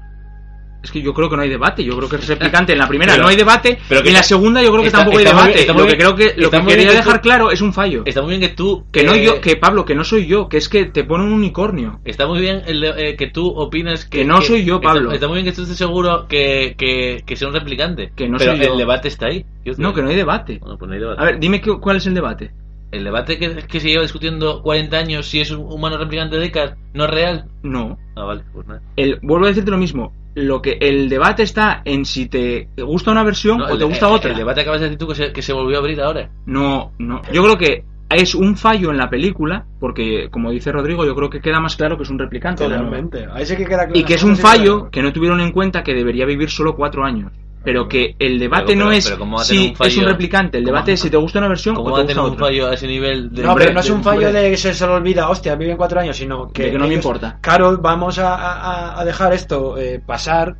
Speaker 1: Es que yo creo que no hay debate. Yo creo que es replicante. En la primera
Speaker 2: Pero-
Speaker 1: no hay debate.
Speaker 2: pero
Speaker 1: y
Speaker 2: que
Speaker 1: en la segunda yo creo que
Speaker 2: está-
Speaker 1: tampoco hay
Speaker 2: está
Speaker 1: debate.
Speaker 2: bien-
Speaker 1: lo que
Speaker 2: bien-
Speaker 1: creo que lo que quería
Speaker 2: que
Speaker 1: dejar
Speaker 2: tú-
Speaker 1: claro es un fallo.
Speaker 2: Está muy bien que tú...
Speaker 1: Que no yo, que Pablo, que no soy yo, que es que te pone un unicornio.
Speaker 2: Está muy bien el eh, que tú opinas que...
Speaker 1: Que no soy yo, Pablo.
Speaker 2: Está, muy bien que tú estés seguro que, que, que sea un replicante.
Speaker 1: Que no
Speaker 2: pero
Speaker 1: soy yo.
Speaker 2: el debate está ahí.
Speaker 1: No, que no hay debate.
Speaker 2: Bueno, pues no hay debate.
Speaker 1: A ver, dime qué- cuál es el debate.
Speaker 2: El debate que, que se lleva discutiendo 40 años si es un humano replicante de Deckard no es real.
Speaker 1: No.
Speaker 2: Ah, vale, pues nada.
Speaker 1: El, vuelvo a decirte lo mismo. Lo que el debate está en si te gusta una versión
Speaker 2: No,
Speaker 1: o te gusta
Speaker 2: el-
Speaker 1: otra.
Speaker 2: El debate acabas de decir tú que se, que se volvió a abrir ahora.
Speaker 1: No, no. Yo creo que es un fallo en la película, porque como dice Rodrigo, yo creo que queda más claro que es un replicante.
Speaker 3: Totalmente. Ahí sí que queda claro.
Speaker 1: Y que es un fallo que no tuvieron en cuenta que debería vivir solo cuatro años. Pero que el debate
Speaker 2: Pero-
Speaker 1: no
Speaker 2: pero-
Speaker 1: es
Speaker 2: pero ¿cómo va a
Speaker 1: si
Speaker 2: un fallo?
Speaker 1: es un replicante. El
Speaker 2: ¿Cómo-
Speaker 1: debate es si te gusta una versión
Speaker 2: ¿Cómo
Speaker 1: o
Speaker 2: va
Speaker 1: te
Speaker 2: a tener
Speaker 1: gusta
Speaker 2: un fallo a ese nivel de...
Speaker 3: No, pero no es un fallo
Speaker 2: hombre.
Speaker 3: de que se, se le olvida, hostia, viven cuatro años, sino que.
Speaker 1: De que no me importa.
Speaker 3: Claro, vamos a, a- a dejar esto eh, pasar,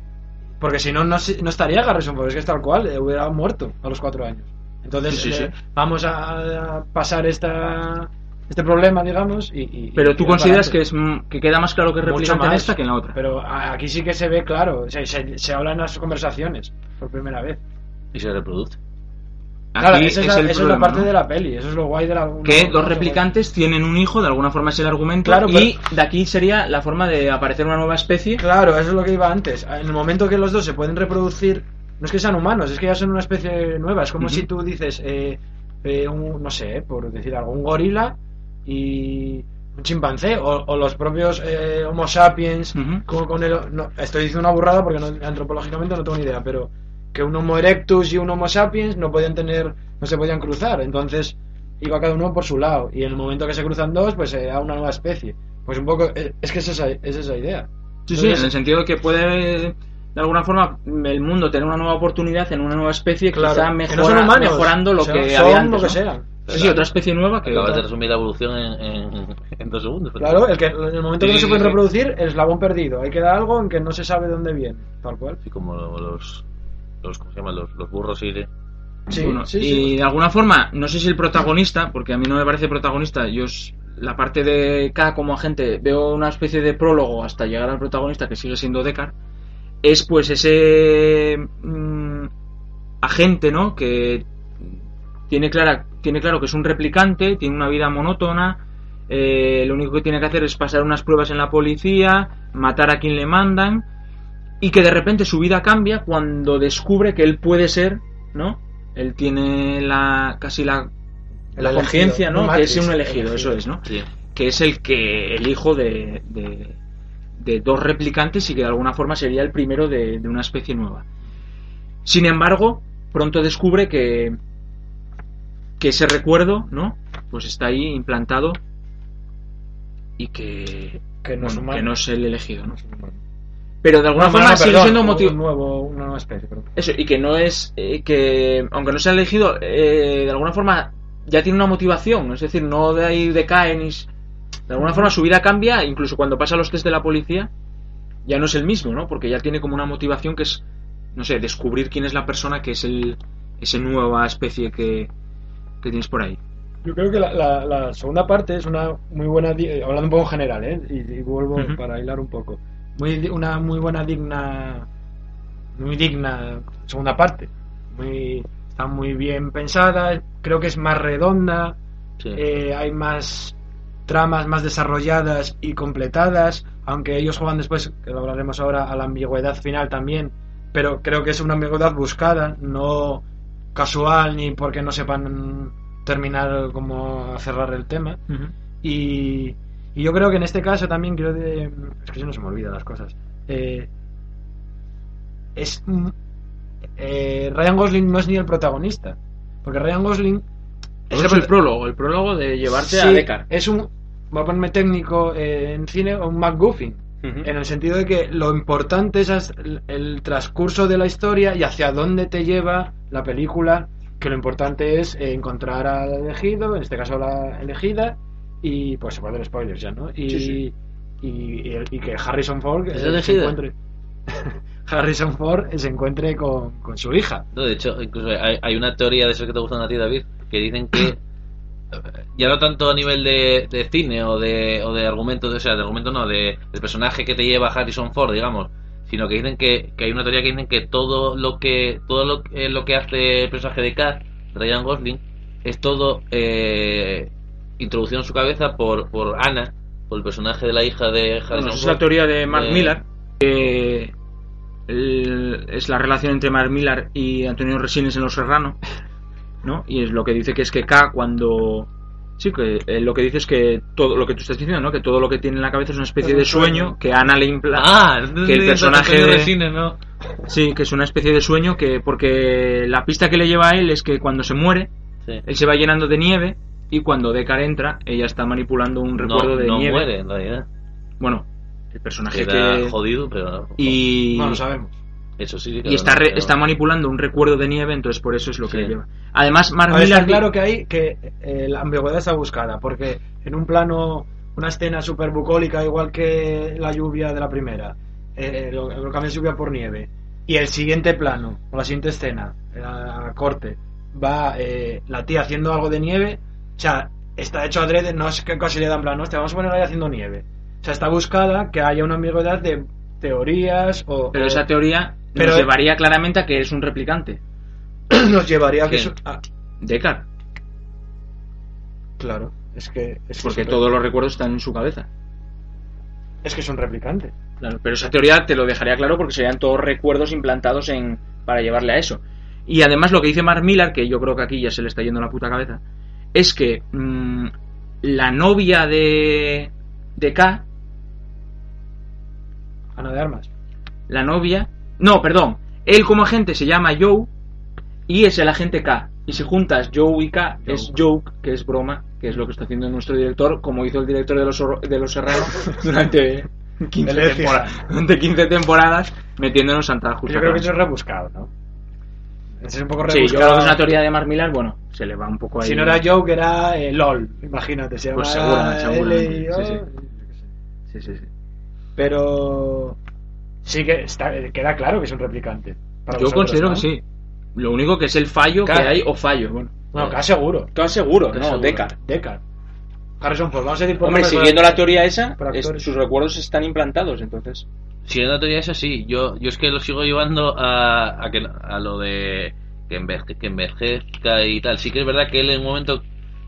Speaker 3: porque si no, no, no estaría Garrison, porque es que es tal cual, eh, hubiera muerto a los cuatro años. Entonces,
Speaker 1: Sí, sí,
Speaker 3: eh,
Speaker 1: sí.
Speaker 3: vamos a, a pasar esta, este problema, digamos. Y, y-
Speaker 1: Pero tú consideras que es que queda más claro que es replicante en esta que en la otra.
Speaker 3: Pero aquí sí que se ve claro, o sea, se, se habla en las conversaciones por primera vez.
Speaker 2: Y se reproduce.
Speaker 3: Claro,
Speaker 1: Aquí
Speaker 3: esa es,
Speaker 1: es
Speaker 3: la,
Speaker 1: el
Speaker 3: esa es la
Speaker 1: problema,
Speaker 3: parte
Speaker 1: ¿no?
Speaker 3: de la peli, eso es lo guay de la.
Speaker 1: que los replicantes tienen un hijo, de alguna forma es el argumento,
Speaker 3: Claro,
Speaker 1: y de aquí sería la forma de aparecer una nueva especie.
Speaker 3: Claro, eso es lo que iba antes. En el momento que los dos se pueden reproducir, no es que sean humanos, es que ya son una especie nueva. Es como si tú dices, eh, eh, un- no sé, por decir algo, un gorila y un chimpancé, o, o los propios eh, Homo sapiens, con, con el. no, estoy diciendo una burrada porque no- antropológicamente no tengo ni idea, pero que un Homo erectus y un Homo sapiens no podían tener, no se podían cruzar. Entonces iba cada uno por su lado. Y en el momento que se cruzan dos, pues se da una nueva especie. Pues un poco, eh, es que es esa, es esa idea.
Speaker 1: Sí, sí, en el sentido de que puede, de alguna forma, el mundo tener una nueva oportunidad en una nueva especie,
Speaker 3: Claro,
Speaker 1: quizá
Speaker 3: que no son humanos,
Speaker 1: mejorando lo que había antes.
Speaker 3: lo que
Speaker 1: ¿no? Sí, sí, otra especie nueva que.
Speaker 2: Acabas
Speaker 1: otra-
Speaker 2: de resumir la evolución en, en, en dos segundos.
Speaker 3: Claro, el que, en el momento que no
Speaker 2: Sí,
Speaker 3: se pueden
Speaker 2: sí.
Speaker 3: reproducir, el eslabón perdido. Ahí queda algo en que no se sabe dónde viene, tal cual.
Speaker 2: Así como los, los, ¿cómo se llama? Los, los burros y de...
Speaker 3: Sí,
Speaker 1: Bueno,
Speaker 3: sí,
Speaker 1: y
Speaker 3: sí.
Speaker 1: de alguna forma, no sé si el protagonista, porque a mí no me parece protagonista, yo es la parte de K como agente, veo una especie de prólogo hasta llegar al protagonista que sigue siendo Deckard, es pues ese mm, agente, ¿no? Que tiene, clara, tiene claro que es un replicante, tiene una vida monótona, eh, lo único que tiene que hacer es pasar unas pruebas en la policía, matar a quien le mandan, y que de repente su vida cambia cuando descubre que él puede ser, ¿no? Él tiene la casi la, la
Speaker 3: elegido,
Speaker 1: conciencia, ¿no? Que es un elegido,
Speaker 3: elegido.
Speaker 1: eso es, ¿no?
Speaker 2: Sí.
Speaker 1: Que es el que el hijo de, de, de dos replicantes y que de alguna forma sería el primero de, de una especie nueva. Sin embargo, pronto descubre que que ese recuerdo, ¿no? Pues está ahí implantado y que
Speaker 3: Que no es
Speaker 1: bueno,
Speaker 3: humano.
Speaker 1: que no es el elegido, ¿no? Pero de alguna forma sigue siendo
Speaker 3: un
Speaker 1: motivo
Speaker 3: nuevo, una nueva especie, perdón.
Speaker 1: eso, y que no es. eh, que aunque no sea elegido, eh, de alguna forma ya tiene una motivación. Es decir, no de ahí decae ni. De alguna forma su vida cambia, incluso cuando pasa los test de la policía, ya no es el mismo, ¿no? Porque ya tiene como una motivación que es, no sé, descubrir quién es la persona que es el. esa nueva especie que, que tienes por ahí.
Speaker 3: Yo creo que la, la- la segunda parte es una muy buena, eh, hablando un poco en general, ¿eh? y, y vuelvo para hilar un poco, muy, una muy buena, digna, muy digna segunda parte, muy, está muy bien pensada, creo que es más redonda,
Speaker 2: Sí.
Speaker 3: eh, hay más tramas más desarrolladas y completadas, aunque ellos juegan después, que lo hablaremos ahora, a la ambigüedad final también, pero creo que es una ambigüedad buscada, no casual ni porque no sepan terminar como cerrar el tema. Y, y yo creo que en este caso también quiero de... Es que si no se me olvidan las cosas. Eh, es... eh, Ryan Gosling no es ni el protagonista. Porque Ryan Gosling...
Speaker 1: Es
Speaker 3: el
Speaker 1: prólogo, el prólogo de llevarte a Deckard.
Speaker 3: Es un... Voy a ponerme técnico eh, en cine, un En el sentido de que lo importante es el, transcurso de la historia y hacia dónde te lleva la película, que lo importante es eh, encontrar al elegido, en este caso la elegida, y pues se puede dar spoilers ya, ¿no? Y,
Speaker 2: Sí, sí.
Speaker 3: y, y- y que Harrison Ford
Speaker 2: ¿Es
Speaker 3: eh, se encuentre Harrison Ford se encuentre con, con su hija.
Speaker 2: No, de hecho, incluso hay, hay una teoría de eso que te gustan a ti, David, que dicen que ya no tanto a nivel de, de cine o de, o de argumento, o sea, de argumento no, de, del personaje que te lleva Harrison Ford, digamos, sino que dicen que, que hay una teoría que dicen que todo lo que todo lo, que- lo que hace el personaje de Kat, Ryan Gosling, es todo eh, introducido en su cabeza por, por Anna, por el personaje de la hija de Harrison
Speaker 1: Bueno, es la teoría de Mark
Speaker 2: Eh,
Speaker 1: Millar, que el- es la relación entre Mark Millar y Antonio Resines en Los Serrano, ¿no? Y es lo que dice que es que K cuando... Sí, que eh, lo que dice es que todo lo que tú estás diciendo, ¿no? Que todo lo que tiene en la cabeza es una especie
Speaker 2: Es
Speaker 1: de sueño,
Speaker 2: sueño.
Speaker 1: que Ana le implanta...
Speaker 2: Ah,
Speaker 1: que el personaje de...
Speaker 2: ¿no?
Speaker 1: Sí, que es una especie de sueño que porque la pista que le lleva a él es que cuando se muere,
Speaker 2: Sí.
Speaker 1: él se va llenando de nieve y cuando Deckard entra, ella está manipulando un recuerdo
Speaker 2: no,
Speaker 1: de
Speaker 2: no
Speaker 1: nieve.
Speaker 2: muere en realidad.
Speaker 1: Bueno, el personaje que
Speaker 2: jodido, pero
Speaker 1: y
Speaker 3: No lo sabemos.
Speaker 2: Eso sí.
Speaker 1: y está re- está manipulando un recuerdo de nieve, entonces por eso es lo que
Speaker 2: Sí.
Speaker 1: le lleva. Además, Mark
Speaker 3: A ver, está
Speaker 1: Millar
Speaker 3: claro que hay que eh, la ambigüedad está buscada, porque en un plano, una escena súper bucólica, igual que la lluvia de la primera, eh, lo, lo cambia lluvia por nieve, y el siguiente plano, o la siguiente escena, la corte, va eh, la tía haciendo algo de nieve, o sea, está hecho adrede, no es que casi le dan plan, no, te vamos a poner ahí haciendo nieve. O sea, está buscada que haya una ambigüedad de teorías o...
Speaker 1: pero
Speaker 3: o-
Speaker 1: esa teoría
Speaker 3: Pero-
Speaker 1: nos llevaría claramente a que es un replicante.
Speaker 3: nos llevaría a que... Ah,
Speaker 1: Deckard,
Speaker 3: claro, es que... Es que
Speaker 1: porque
Speaker 3: es un-
Speaker 1: todos los recuerdos están en su cabeza.
Speaker 3: Es que es un replicante.
Speaker 1: Claro, pero esa teoría te lo dejaría claro porque serían todos recuerdos implantados en para llevarle a eso. Y además lo que dice Mark Millar, que yo creo que aquí ya se le está yendo la puta cabeza, es que mm, la novia de de K,
Speaker 3: Ana de Armas.
Speaker 1: la novia, no, perdón, él como agente se llama Joe y es el agente K. Y si juntas Joe y K es joke, que es broma, que es lo que está haciendo nuestro director, como hizo el director de los de los Serranos durante 15,
Speaker 3: El Écija.
Speaker 1: temporadas, durante 15 temporadas metiéndonos Santa Justa.
Speaker 3: Yo creo que eso es rebuscado, ¿no? Ese es un poco
Speaker 1: Sí,
Speaker 3: rebuscado.
Speaker 1: yo creo que es una teoría de Mark Millar, bueno, se le va un poco ahí.
Speaker 3: Si no era Joke, era eh, LOL. Imagínate, se
Speaker 1: Pues
Speaker 3: llama
Speaker 1: segura,
Speaker 3: L y
Speaker 1: seguramente,
Speaker 3: O.
Speaker 1: sí, Sí, sí, sí.
Speaker 3: Pero sí que está, queda claro que es un replicante. Para
Speaker 1: Yo considero
Speaker 3: ¿no?
Speaker 1: que sí. Lo único que es el fallo
Speaker 3: Claro.
Speaker 1: que hay, o fallo, bueno.
Speaker 3: Bueno, casi seguro.
Speaker 1: Casi seguro, no,
Speaker 3: seguro.
Speaker 1: Deckard.
Speaker 3: Deckard. Harrison Ford, vamos a decir por
Speaker 1: Hombre, siguiendo la teoría esa, es- sus recuerdos están implantados, entonces.
Speaker 2: Si en la teoría esa sí, yo, yo es que lo sigo llevando a, a, que, a lo de que, enveje- que envejezca y tal. Sí que es verdad que él en un momento,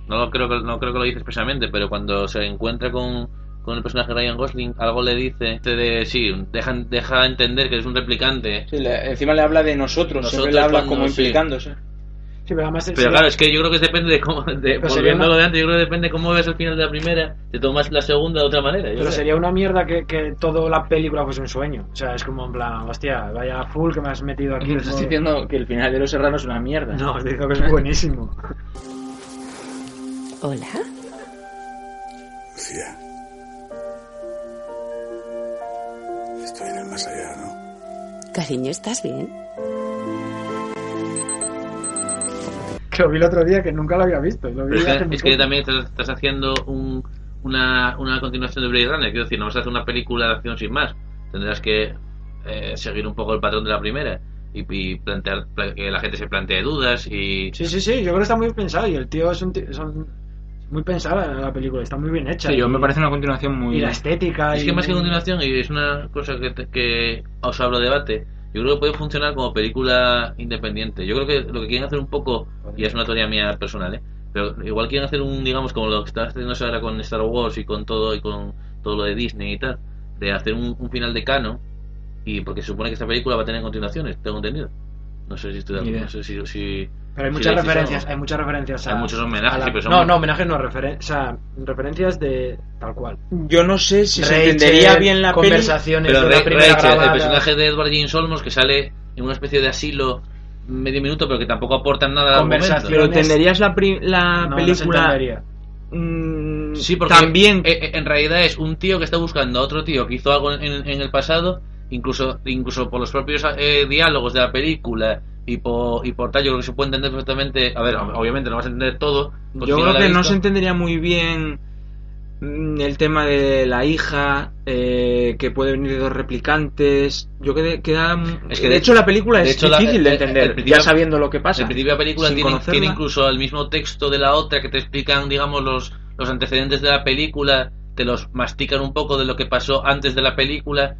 Speaker 2: no lo creo que, no creo que lo dice expresamente, pero cuando se encuentra con, con el personaje de Ryan Gosling, algo le dice de, sí, deja, deja entender que es un replicante.
Speaker 1: Sí, le- encima le habla de nosotros,
Speaker 2: Nosotros
Speaker 1: siempre le habla
Speaker 2: cuando-
Speaker 1: como
Speaker 2: sí.
Speaker 1: implicándose.
Speaker 3: Sí, pero además
Speaker 2: Pero claro, es que yo creo que depende de cómo, de, volviendo a
Speaker 3: una-
Speaker 2: lo de antes, yo creo que depende de cómo ves el final de la primera, te tomas la segunda de otra manera.
Speaker 3: Pero sería una mierda que, que toda la película fuese un sueño. O sea, es como en plan, hostia, vaya full que me has metido aquí.
Speaker 1: Me estás diciendo que el final de Los Serranos es una mierda.
Speaker 3: No, te digo que es buenísimo.
Speaker 13: Hola.
Speaker 10: Lucía. Estoy en el más allá, ¿no?
Speaker 13: Cariño, ¿estás bien?
Speaker 3: Que lo vi el otro día que nunca lo había visto. Lo vi
Speaker 2: Pero es que, es también estás, estás haciendo un, una, una continuación de Blade Runner, quiero decir, no vas a hacer una película de acción sin más. Tendrás que eh, seguir un poco el patrón de la primera y, y plantear pla- que la gente se plantee dudas y
Speaker 3: Sí, sí, sí, yo creo que está muy pensado y el tío es un tío, son muy pensada la película, está muy bien hecha.
Speaker 1: Sí, yo
Speaker 3: y-
Speaker 1: me parece una continuación muy.
Speaker 3: Y la estética.
Speaker 2: Es
Speaker 3: y
Speaker 2: que más que continuación, y es una cosa que, te- que os hablo debate, yo creo que puede funcionar como película independiente. Yo creo que lo que quieren hacer un poco, y es una teoría mía personal, ¿eh? pero igual quieren hacer un, digamos, como lo que está haciendo ahora con Star Wars y con todo y con todo lo de Disney y tal, de hacer un, un final de cano, y porque se supone que esta película va a tener continuaciones, tengo entendido. No sé si estoy de acuerdo, no sé si... si
Speaker 3: Pero hay muchas referencias, hay muchas referencias a,
Speaker 2: Hay muchos homenajes,
Speaker 3: la-
Speaker 2: sí, pero son
Speaker 3: No,
Speaker 2: muy-
Speaker 3: no, homenajes no, referen- o sea, referencias de tal cual.
Speaker 1: Yo no sé si se entendería bien la peli.
Speaker 3: conversaciones
Speaker 2: Pero
Speaker 3: de la
Speaker 2: Ra-
Speaker 3: primera
Speaker 2: Rachel, el personaje de Edward James Olmos que sale en una especie de asilo medio minuto, pero que tampoco aportan nada.
Speaker 3: Conversación.
Speaker 1: Pero entenderías la, pri- la
Speaker 3: No, no se
Speaker 1: película mm,
Speaker 2: Sí, porque
Speaker 1: también
Speaker 2: eh, eh, en realidad es un tío que está buscando a otro tío que hizo algo en, en el pasado, incluso incluso por los propios eh, diálogos de la película y por, y por tal, yo creo que se puede entender perfectamente. A ver, obviamente no vas a entender todo.
Speaker 1: Yo creo que no se entendería muy bien mm, el tema de la hija, eh, que puede venir de dos replicantes. Yo que queda.
Speaker 2: Es
Speaker 1: de,
Speaker 2: que de-
Speaker 1: hecho, la película
Speaker 2: de
Speaker 1: es
Speaker 2: hecho, la-
Speaker 1: difícil de
Speaker 2: el- el
Speaker 1: entender, ya sabiendo lo que pasa.
Speaker 2: El principio de la película tiene, tiene incluso el mismo texto de la otra que te explican, digamos, los, los antecedentes de la película, te los mastican un poco de lo que pasó antes de la película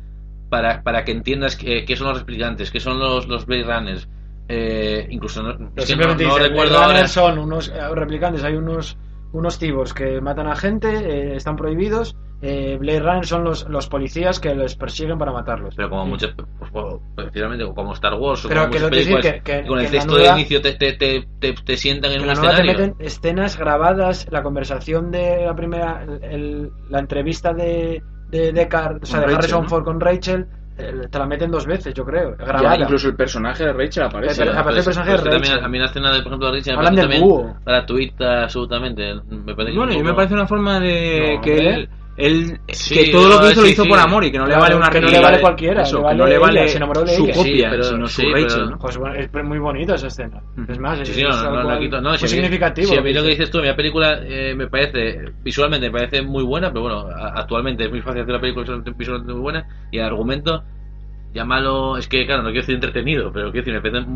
Speaker 2: para, para que entiendas qué qué son los replicantes, qué son los, los Blade Runners. Eh, incluso no,
Speaker 3: Pero
Speaker 2: es que no,
Speaker 3: simplemente
Speaker 2: no
Speaker 3: dice,
Speaker 2: recuerdo ahora.
Speaker 3: son unos eh, replicantes, hay unos unos tibos que matan a gente, eh, están prohibidos. Eh, Blade Runner son los, los policías que les persiguen para matarlos.
Speaker 2: Pero como muchas, pues, bueno, precisamente como Star Wars o
Speaker 3: Pero
Speaker 2: como
Speaker 3: que
Speaker 2: películas,
Speaker 3: que- que-
Speaker 2: con el texto
Speaker 3: nueva-
Speaker 2: de inicio te, te, te, te, te sientan en
Speaker 3: En
Speaker 2: un
Speaker 3: te
Speaker 2: escenario.
Speaker 3: meten escenas grabadas, la conversación de la primera, el- el- la entrevista de, de Deckard, o sea, de
Speaker 1: Rachel,
Speaker 3: Harrison
Speaker 1: ¿no?
Speaker 3: Ford con Rachel, te la meten dos veces, yo creo,
Speaker 1: Ya,
Speaker 3: grabada.
Speaker 1: incluso el personaje de Rachel aparece.
Speaker 3: Pero- aparece el personaje
Speaker 2: Pero es
Speaker 3: de
Speaker 2: que también
Speaker 3: Rachel.
Speaker 2: a mí la escena de, por ejemplo, de Richard me
Speaker 3: Hablan
Speaker 2: parece también
Speaker 3: búho.
Speaker 2: gratuita absolutamente. Me parece que
Speaker 1: Bueno,
Speaker 2: es
Speaker 1: y
Speaker 2: un
Speaker 1: me parece una forma de
Speaker 2: No,
Speaker 1: que él, él-
Speaker 2: Sí,
Speaker 1: que todo lo que
Speaker 2: no,
Speaker 1: hizo lo
Speaker 2: sí,
Speaker 1: hizo
Speaker 2: sí.
Speaker 1: por amor y que no le
Speaker 3: Claro,
Speaker 1: vale una
Speaker 3: que no le vale cualquiera,
Speaker 1: eso,
Speaker 3: le
Speaker 1: que
Speaker 3: vale
Speaker 1: no le
Speaker 3: ella,
Speaker 1: vale
Speaker 3: se enamoró de
Speaker 1: su
Speaker 3: ella.
Speaker 1: copia,
Speaker 2: Sí, pero-
Speaker 1: sino su Rachel,
Speaker 2: pero-
Speaker 1: ¿no?
Speaker 3: Pues bueno, es muy bonita esa escena. Es más, es,
Speaker 2: no, no, la quito.
Speaker 3: Muy
Speaker 2: si
Speaker 3: significativo.
Speaker 2: Si a mí
Speaker 3: lo
Speaker 2: lo
Speaker 3: que
Speaker 2: que
Speaker 3: dice.
Speaker 2: dices tú, mi película eh, me parece, visualmente me parece muy buena, pero bueno, actualmente es muy fácil hacer una película visualmente- muy buena y el argumento, llámalo, es que claro, no quiero decir entretenido, pero quiero decir, me parece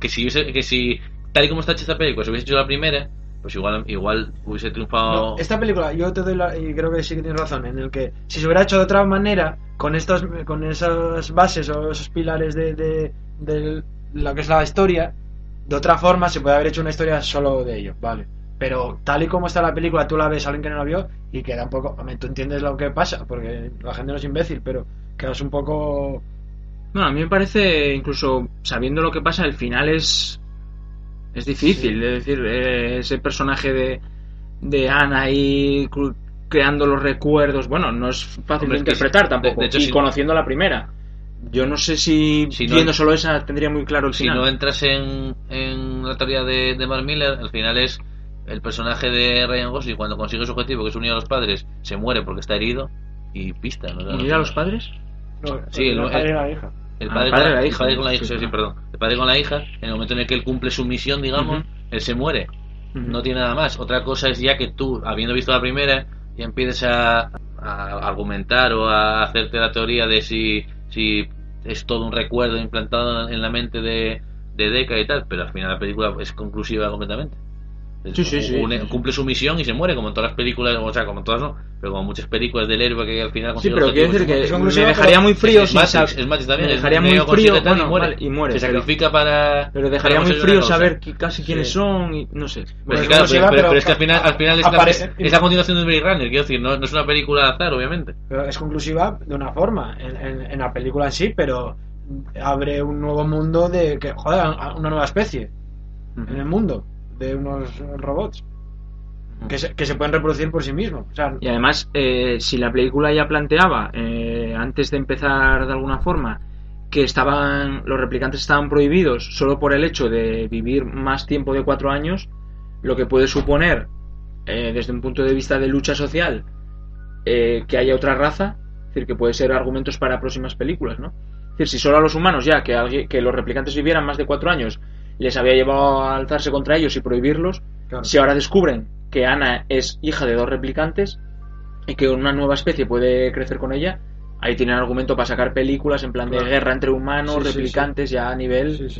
Speaker 2: que si hubiese, que si tal y como está hecha esta película, si hubiese hecho la primera, pues igual, igual hubiese triunfado.
Speaker 3: No, esta película, yo te doy la, y creo que sí que tienes razón, en el que si se hubiera hecho de otra manera, con estos, con esas bases o esos pilares de, de, de lo que es la historia, de otra forma se puede haber hecho una historia solo de ello, vale. Pero tal y como está la película, tú la ves a alguien que no la vio y queda un poco. hombre, Tú entiendes lo que pasa, porque la gente no es imbécil, pero quedas un poco.
Speaker 1: Bueno, a mí me parece, incluso sabiendo lo que pasa, el final es. Es difícil, es decir, eh, ese personaje de, de Ana ahí cru- creando los recuerdos, bueno, no es fácil
Speaker 2: Hombre,
Speaker 1: de
Speaker 2: es que
Speaker 1: interpretar
Speaker 2: sí,
Speaker 1: tampoco,
Speaker 2: de- de hecho,
Speaker 1: y
Speaker 2: si-
Speaker 1: conociendo la primera. Yo no sé si,
Speaker 2: Si no-
Speaker 1: viendo solo esa tendría muy claro el
Speaker 2: si
Speaker 1: final.
Speaker 2: no entras en, en la teoría de, de Mark Miller, al final es el personaje de Ryan Gosling cuando consigue su objetivo, que es unir a los padres, se muere porque está herido y pista. ¿no?
Speaker 1: ¿Unir a los padres?
Speaker 3: No,
Speaker 2: Sí, el-
Speaker 3: el padre
Speaker 2: el-
Speaker 3: y la hija.
Speaker 2: El
Speaker 1: Ah,
Speaker 2: padre,
Speaker 1: el padre
Speaker 2: con
Speaker 1: la hija,
Speaker 2: padre con la
Speaker 1: sí,
Speaker 2: hija, sí,
Speaker 1: claro.
Speaker 2: perdón. El padre con la hija, en el momento en el que él cumple su misión, digamos, él se muere. No tiene nada más. Otra cosa es ya que tú, habiendo visto la primera, ya empieces a, a argumentar o a hacerte la teoría de si, si es todo un recuerdo implantado en la mente de, de Deca y tal, pero al final la película es conclusiva completamente. Es-
Speaker 1: Sí, sí, sí,
Speaker 2: une-
Speaker 1: sí, sí.
Speaker 2: Cumple su misión y se muere, como en todas las películas, o sea, como en todas no, pero como muchas películas del héroe que al final
Speaker 1: Sí, pero quiero decir que me dejaría muy frío
Speaker 2: es, Matrix, es Matrix también.
Speaker 1: me dejaría muy frío,
Speaker 2: tal y muere.
Speaker 1: vale, y muere,
Speaker 2: Se
Speaker 1: pero-
Speaker 2: sacrifica para.
Speaker 1: Pero dejaría
Speaker 2: para
Speaker 1: muy frío saber qui- casi quiénes son y no sé.
Speaker 2: Pero,
Speaker 3: Bueno,
Speaker 2: sí,
Speaker 3: es
Speaker 2: claro,
Speaker 3: exclusiva,
Speaker 2: pero, es que al final, al final es, la- es la continuación de Blade Runner, quiero decir, no, no es una película al azar, obviamente.
Speaker 3: Pero es conclusiva de una forma, en, en- en la película en sí, pero abre un nuevo mundo de que, joder, una nueva especie en el mundo de unos robots que se, que se pueden reproducir por sí mismos. O sea,
Speaker 1: Y además, eh, si la película ya planteaba, eh, antes de empezar de alguna forma, que estaban los replicantes estaban prohibidos solo por el hecho de vivir más tiempo de cuatro años, lo que puede suponer, eh, desde un punto de vista de lucha social, eh, que haya otra raza, es decir, que puede ser argumentos para próximas películas, ¿no? Es decir, si solo a los humanos ya, que, alguien- que los replicantes vivieran más de cuatro años, les había llevado a alzarse contra ellos y prohibirlos,
Speaker 3: Claro.
Speaker 1: si ahora descubren que Ana es hija de dos replicantes y que una nueva especie puede crecer con ella, ahí tienen argumento para sacar películas en plan
Speaker 3: Claro.
Speaker 1: de guerra entre humanos,
Speaker 3: Sí, sí,
Speaker 1: replicantes, ya a nivel,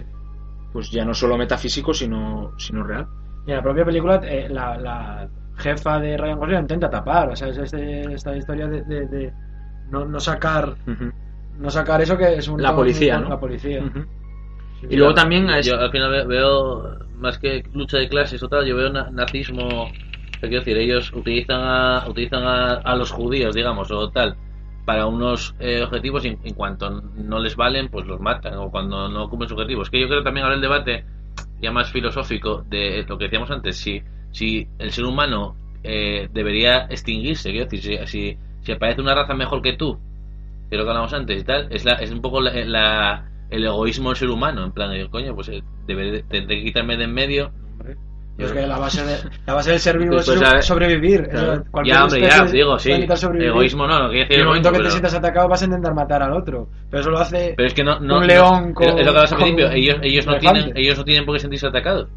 Speaker 1: pues ya no solo metafísico, sino, sino real.
Speaker 3: Y en la propia película, eh, la, la jefa de Ryan Gosling intenta tapar. O sea, es este- esta historia de, de- de no, no sacar no sacar eso que es un
Speaker 1: La policía, ¿no?
Speaker 3: La policía. Sí,
Speaker 1: Y luego también es-
Speaker 2: Yo al final veo, más que lucha de clases o tal, yo veo na- nazismo. ¿qué Quiero decir, ellos utilizan a, utilizan a, a los judíos, digamos, o tal, para unos eh, objetivos y en, en cuanto no les valen, pues los matan, o cuando no cumplen sus objetivos. Que yo creo también ahora el debate ya más filosófico de lo que decíamos antes, si, si el ser humano eh, debería extinguirse, quiero decir, si, si, si aparece una raza mejor que tú, que lo que hablamos antes y tal, es, la, es un poco la, la- el egoísmo del ser humano, en plan, de, coño, pues eh, deberé- tendré que quitarme de en medio
Speaker 3: Y es que la base, de, la base del ser vivo
Speaker 2: Pues,
Speaker 3: es
Speaker 2: ver,
Speaker 3: sobrevivir.
Speaker 2: claro.
Speaker 3: Eso, cualquier
Speaker 2: Ya, hombre, ya, digo, sí. Egoísmo no, no quiere decir
Speaker 3: en el momento
Speaker 2: egoísmo,
Speaker 3: que te sientas atacado vas a intentar matar al otro. Pero eso lo hace
Speaker 2: Pero es que no, no
Speaker 3: un león con.
Speaker 2: es lo que al principio, ellos, ellos, no
Speaker 3: elefante.
Speaker 2: tienen, ellos no tienen por qué sentirse atacados,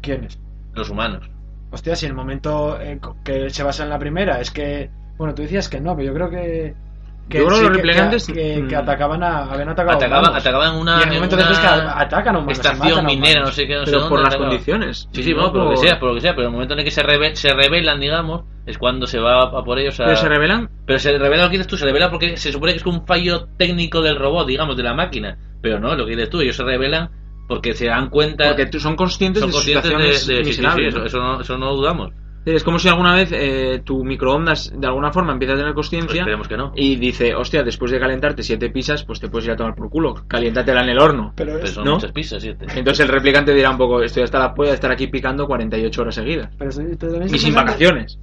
Speaker 3: ¿Quiénes?
Speaker 2: los humanos.
Speaker 3: Hostia, si el momento eh, que se basa en la primera es que. Bueno, tú decías que no, pero yo creo que. Que
Speaker 1: Yo creo
Speaker 3: sí,
Speaker 1: los replicantes,
Speaker 3: Que, que- que
Speaker 1: mm,
Speaker 3: atacaban a. Habían atacado
Speaker 2: Atacaban, atacaban una,
Speaker 3: Y en el momento
Speaker 2: una
Speaker 3: después que a- atacan a humanos. se
Speaker 2: estación
Speaker 3: matan
Speaker 2: minera, no sé qué, no sé dónde
Speaker 1: por las
Speaker 2: atacaban.
Speaker 1: condiciones.
Speaker 2: Sí, sí,
Speaker 1: no
Speaker 2: por lo que sea, por lo que sea, pero en el momento en el que se, reve- se revelan, digamos, es cuando se va a por ellos a...
Speaker 1: Pero se revelan
Speaker 2: Pero se revela lo que dices tú, se revela porque se supone que es un fallo técnico del robot, digamos, de la máquina. Pero no, lo que dices tú, ellos se revelan porque se dan cuenta...
Speaker 1: porque tú son conscientes
Speaker 2: son
Speaker 1: de
Speaker 2: conscientes de, sí, sí, sí,
Speaker 1: miserables,
Speaker 2: eso,
Speaker 1: ¿no?
Speaker 2: eso no, eso no dudamos.
Speaker 1: Es como si alguna vez eh, tu microondas de alguna forma empieza a tener
Speaker 2: Pues
Speaker 1: conciencia
Speaker 2: esperemos que no.
Speaker 1: y dice, hostia, después de calentarte siete pizzas, pues te puedes ir a tomar por culo. Caliéntatela en el horno.
Speaker 3: Pero
Speaker 2: Pero
Speaker 3: es-
Speaker 2: son
Speaker 1: ¿no?
Speaker 2: muchas pizzas, siete.
Speaker 1: Entonces el replicante dirá un poco, estoy hasta la de estar aquí picando 48 horas seguidas.
Speaker 3: pero
Speaker 1: Y sin
Speaker 3: pensando-
Speaker 1: vacaciones.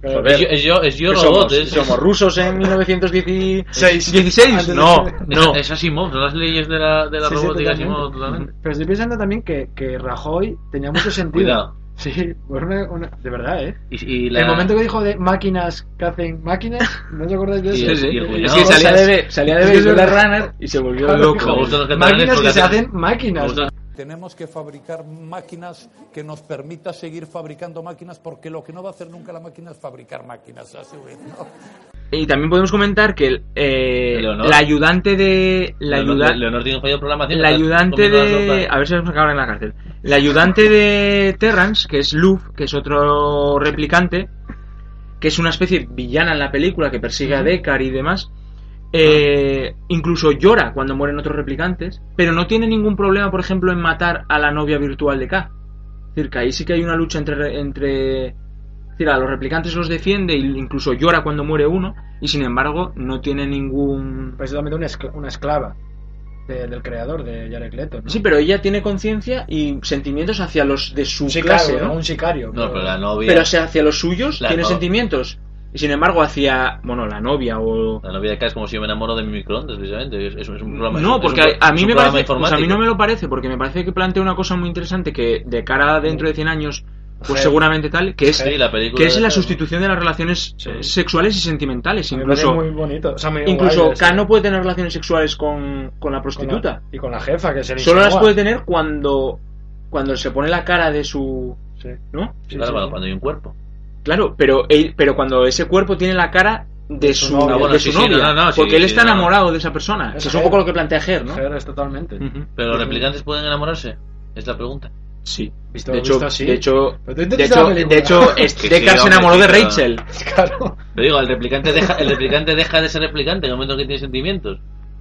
Speaker 3: Pero-.
Speaker 2: Es yo, es yo, es yo
Speaker 1: ¿Qué
Speaker 2: robot.
Speaker 1: somos?
Speaker 2: es-
Speaker 1: ¿Somos rusos en 1916?
Speaker 3: Seis.
Speaker 1: ¿16?
Speaker 3: Antes de-
Speaker 1: No, no.
Speaker 2: Es Asimov, son las leyes de la, de la
Speaker 3: Sí, sí,
Speaker 2: robótica
Speaker 3: totalmente.
Speaker 2: Asimov totalmente.
Speaker 3: Pero estoy pensando también que, que Rajoy tenía mucho sentido.
Speaker 2: Cuidado.
Speaker 3: Sí, pues una- una- de verdad, ¿eh?
Speaker 2: Y, y la...
Speaker 3: El momento que dijo de máquinas que hacen máquinas, ¿no os acordáis de
Speaker 2: Sí,
Speaker 3: eso?
Speaker 2: sí, y el
Speaker 1: Es que salía
Speaker 3: Cosas.
Speaker 1: de, salía de Blade
Speaker 3: verdad.
Speaker 1: Runner y se volvió loco.
Speaker 3: Máquinas que se
Speaker 2: hacen
Speaker 3: máquinas.
Speaker 14: Tenemos que fabricar máquinas que nos permita seguir fabricando máquinas porque lo que no va a hacer nunca la máquina es fabricar máquinas. a su vez, ¿no?
Speaker 1: Y también podemos comentar que el, eh, la ayudante de... La,
Speaker 2: Leonor,
Speaker 1: ayuda-
Speaker 2: Leonor tiene un fallo de programación.
Speaker 1: la ayudante de... A ver si nos acaban en la cárcel. La ayudante de Terrance, que es Luff, que es otro replicante, que es una especie villana en la película que persigue a Deckard y demás. Eh, incluso llora cuando mueren otros replicantes, pero no tiene ningún problema, por ejemplo, en matar a la novia virtual de K. Es decir, que ahí sí que hay una lucha entre, entre es decir, a los replicantes los defiende e incluso llora cuando muere uno, y sin embargo no tiene ningún...
Speaker 3: Precisamente una, una esclava de- del creador de Jared Leto. ¿no?
Speaker 1: Sí, pero ella tiene conciencia y sentimientos hacia los de su
Speaker 3: Un
Speaker 1: clase,
Speaker 3: sicario,
Speaker 1: ¿no?
Speaker 3: Un sicario.
Speaker 2: No, pero la novia.
Speaker 1: Pero hacia los suyos
Speaker 2: La
Speaker 1: tiene
Speaker 2: no-
Speaker 1: sentimientos. Y sin embargo, hacia, bueno, la novia o...
Speaker 2: La novia de acá es como si yo me enamoro de mi microondas, precisamente. Es, es un es un programa. es
Speaker 1: No, porque
Speaker 2: un-
Speaker 1: a, mí me
Speaker 2: programa
Speaker 1: parece, pues a mí no me lo parece, porque me parece que plantea una cosa muy interesante que de cara a dentro de 100 años, pues seguramente tal, que es,
Speaker 2: Sí, la película
Speaker 1: que es
Speaker 2: de
Speaker 1: la sustitución de las relaciones
Speaker 3: Sí.
Speaker 1: sexuales y sentimentales. Incluso,
Speaker 3: muy bonito. O sea, muy
Speaker 1: incluso
Speaker 3: guay
Speaker 1: K no puede tener relaciones sexuales con, con la
Speaker 3: Con
Speaker 1: prostituta.
Speaker 3: la- y con la jefa, que se le
Speaker 1: Solo las puede tener cuando, cuando se pone la cara de su...
Speaker 3: Sí.
Speaker 1: ¿No?
Speaker 3: Sí,
Speaker 2: Claro,
Speaker 3: sí,
Speaker 2: cuando-
Speaker 3: sí.
Speaker 2: cuando hay un cuerpo.
Speaker 1: Claro, pero, él- pero cuando ese cuerpo tiene la cara de
Speaker 3: su novia.
Speaker 1: de
Speaker 2: bueno,
Speaker 1: su
Speaker 2: sí, sí,
Speaker 1: novia,
Speaker 2: no, no, no, sí,
Speaker 1: porque él está
Speaker 2: no.
Speaker 1: enamorado de esa persona.
Speaker 3: Es
Speaker 1: que es un poco lo que plantea Ger, ¿no?
Speaker 3: Ger es totalmente.
Speaker 2: Pero los replicantes pueden enamorarse. Es la pregunta.
Speaker 1: Sí.
Speaker 3: Visto-
Speaker 1: de hecho,
Speaker 3: visto así.
Speaker 1: de hecho, de hecho, de hecho, Deckard se enamoró de. Rachel.
Speaker 3: Claro.
Speaker 2: Pero digo, el replicante deja, el replicante deja de ser replicante en el momento en que tiene sentimientos.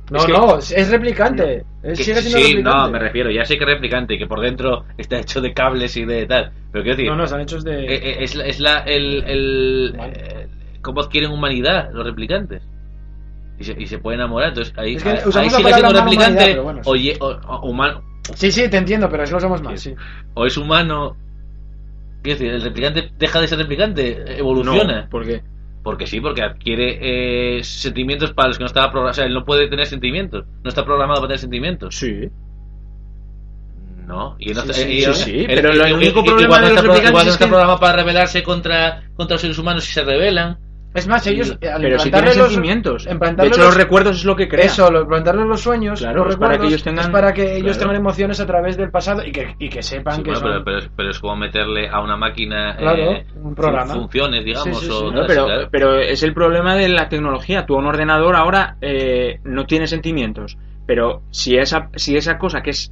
Speaker 3: No,
Speaker 1: Es que-
Speaker 3: no, es replicante. Él
Speaker 2: Que-
Speaker 3: sigue siendo
Speaker 2: sí,
Speaker 3: replicante.
Speaker 2: no, me refiero, ya sé que es replicante, que por dentro está hecho de cables y de tal. Pero quiero decir,
Speaker 3: No, no, están hechos de.
Speaker 2: eh, eh, es, la- es la, el, el, eh, cómo adquieren humanidad los replicantes. Y se, y se puede enamorar, entonces ahí,
Speaker 3: Es que
Speaker 2: ahí, sigue siendo replicante
Speaker 3: bueno, sí.
Speaker 2: o, ye- o- o humano,
Speaker 3: Sí, sí, te entiendo, pero eso lo somos más, sí.
Speaker 2: o es humano. Quiero decir, el replicante deja de ser replicante, evoluciona.
Speaker 1: No, ¿por qué?
Speaker 2: Porque sí, porque adquiere eh, sentimientos para los que no estaba programado. O sea, él no puede tener sentimientos. No está programado para tener sentimientos.
Speaker 1: Sí.
Speaker 2: No. Y no
Speaker 1: Sí,
Speaker 2: está-
Speaker 1: sí,
Speaker 2: y-
Speaker 1: sí, sí, pero
Speaker 2: él-
Speaker 1: el
Speaker 2: él-
Speaker 1: único problema
Speaker 2: igual no
Speaker 1: de los
Speaker 2: está pro-
Speaker 1: replicantes
Speaker 2: no
Speaker 1: es
Speaker 2: está
Speaker 1: que-
Speaker 2: programado para rebelarse contra, contra los seres humanos si se rebelan.
Speaker 3: Es más, ellos.
Speaker 2: Sí,
Speaker 3: al
Speaker 1: Pero si tienen
Speaker 3: los-
Speaker 1: sentimientos. De hecho,
Speaker 3: los-
Speaker 1: los recuerdos es lo que crea.
Speaker 3: Eso, lo- implantarles los sueños,
Speaker 1: Claro,
Speaker 3: los
Speaker 1: es para
Speaker 3: recuerdos,
Speaker 1: que ellos tengan-
Speaker 3: es para que ellos
Speaker 1: Claro.
Speaker 3: tengan emociones a través del pasado y que, y que sepan
Speaker 2: Sí,
Speaker 3: que
Speaker 2: bueno,
Speaker 3: son.
Speaker 2: pero, pero, es- pero es como meterle a una máquina
Speaker 3: Claro,
Speaker 2: eh,
Speaker 3: un programa.
Speaker 2: fun- funciones, digamos.
Speaker 3: Sí, sí, sí.
Speaker 2: o
Speaker 1: No, pero,
Speaker 2: claro.
Speaker 1: pero es el problema de la tecnología. Tú, un ordenador ahora eh, no tiene sentimientos. Pero si esa, si esa cosa que es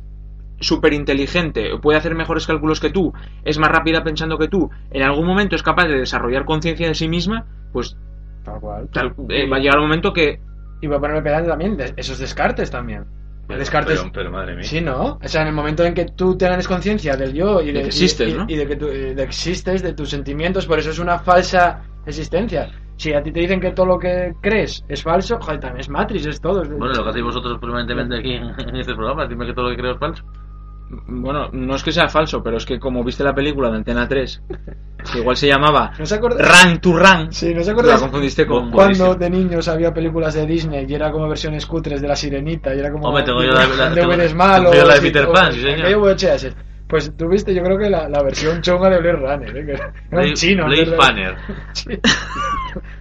Speaker 1: súper inteligente, puede hacer mejores cálculos que tú, es más rápida pensando que tú, en algún momento es capaz de desarrollar conciencia de sí misma, pues
Speaker 3: Tal cual.
Speaker 1: tal- eh, va a llegar un momento que
Speaker 3: Y voy a ponerme pedante también, de- esos descartes también.
Speaker 2: Pero-
Speaker 3: descartes.
Speaker 2: pero- pero madre mía.
Speaker 3: Sí, ¿no? O sea, en el momento en que tú tengas conciencia del yo y de,
Speaker 1: De que existes,
Speaker 3: y,
Speaker 1: ¿no?
Speaker 3: y de que tú eh, de existes, de tus sentimientos, por eso es una falsa existencia. Si a ti te dicen que todo lo que crees es falso, joder, también es Matrix, es todo. es-
Speaker 2: Bueno, lo que hacéis vosotros permanentemente aquí en este programa, dime que todo lo que creo es falso.
Speaker 1: Bueno, no es que sea falso, pero es que como viste la película de Antena 3, que igual se llamaba
Speaker 3: ¿No se
Speaker 1: Run to Run,
Speaker 3: Sí, ¿no se
Speaker 1: la confundiste con...
Speaker 3: Cuando de niños había películas de Disney y era como versiones cutres de la sirenita y era como
Speaker 2: Hombre, tengo yo la- la-
Speaker 3: de
Speaker 2: tengo-
Speaker 3: Will Smith
Speaker 2: tengo la de
Speaker 3: o-
Speaker 2: Peter Pan, sí, señor.
Speaker 3: Pues tú viste, yo creo que la, la versión chunga de Blade Runner, ¿eh? que era
Speaker 2: Blade-
Speaker 3: un chino.
Speaker 2: Blade.
Speaker 3: Sí.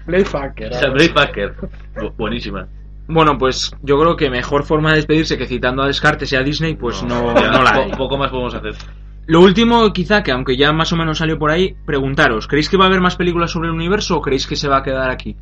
Speaker 3: Blade Fucker.
Speaker 2: O sea, Blade Fucker. Bu- buenísima.
Speaker 1: Bueno, pues yo creo que mejor forma de despedirse que citando a Descartes y a Disney, pues no,
Speaker 2: Ya,
Speaker 1: no la hay.
Speaker 2: Poco más podemos hacer.
Speaker 1: Lo último, quizá, que aunque ya más o menos salió por ahí, preguntaros, ¿creéis que va a haber más películas sobre el universo o creéis que se va a quedar aquí?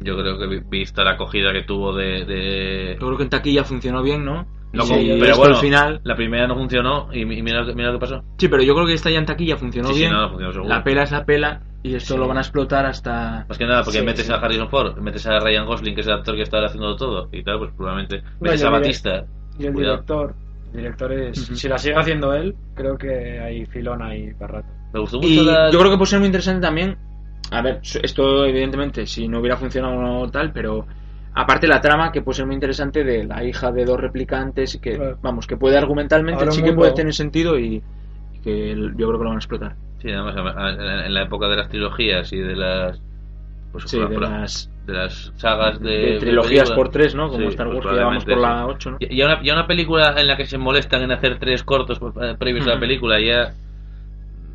Speaker 2: Yo creo que vi- vista la acogida que tuvo de... de...
Speaker 1: Yo creo que en taquilla funcionó bien, ¿no?
Speaker 2: No, pero bueno,
Speaker 1: al final...
Speaker 2: la primera no funcionó y, mi- y mira, lo que- mira lo que pasó.
Speaker 1: Sí, pero yo creo que esta ya en taquilla funcionó
Speaker 2: Sí, sí,
Speaker 1: bien.
Speaker 2: no, funcionó seguro.
Speaker 1: la pela es la pela y esto
Speaker 2: Sí.
Speaker 1: lo van a explotar hasta...
Speaker 2: Más que nada, porque
Speaker 1: Sí,
Speaker 2: metes
Speaker 1: sí.
Speaker 2: a Harrison Ford, metes a Ryan Gosling, que es el actor que está haciendo todo, y tal, pues probablemente metes a Batista.
Speaker 3: Y el
Speaker 2: Cuidado.
Speaker 3: director. Director es.
Speaker 1: Ujú.
Speaker 3: Si la sigue haciendo él, creo que hay filón ahí para rato.
Speaker 2: Me gustó mucho
Speaker 1: Y
Speaker 2: la...
Speaker 1: yo creo que puede ser muy interesante también. A ver, esto evidentemente si no hubiera funcionado no tal, pero aparte la trama que puede ser muy interesante de la hija de dos replicantes y que,
Speaker 3: Claro.
Speaker 1: vamos, que puede argumentalmente
Speaker 3: Ahora
Speaker 1: sí que puede tener sentido y, y que el- yo creo que lo van a explotar.
Speaker 2: Sí, además, en la época de las trilogías y de las... Pues,
Speaker 1: Sí,
Speaker 2: por-
Speaker 1: de
Speaker 2: por-
Speaker 1: las,
Speaker 2: de las sagas de...
Speaker 1: de trilogías por tres, ¿no? Como
Speaker 2: Sí,
Speaker 1: Star
Speaker 2: pues
Speaker 1: Wars, que ya vamos por la
Speaker 2: sí.
Speaker 1: 8, ¿no?
Speaker 2: Y, y una, y una película en la que se molestan en hacer tres cortos pues, eh, previos a la película ya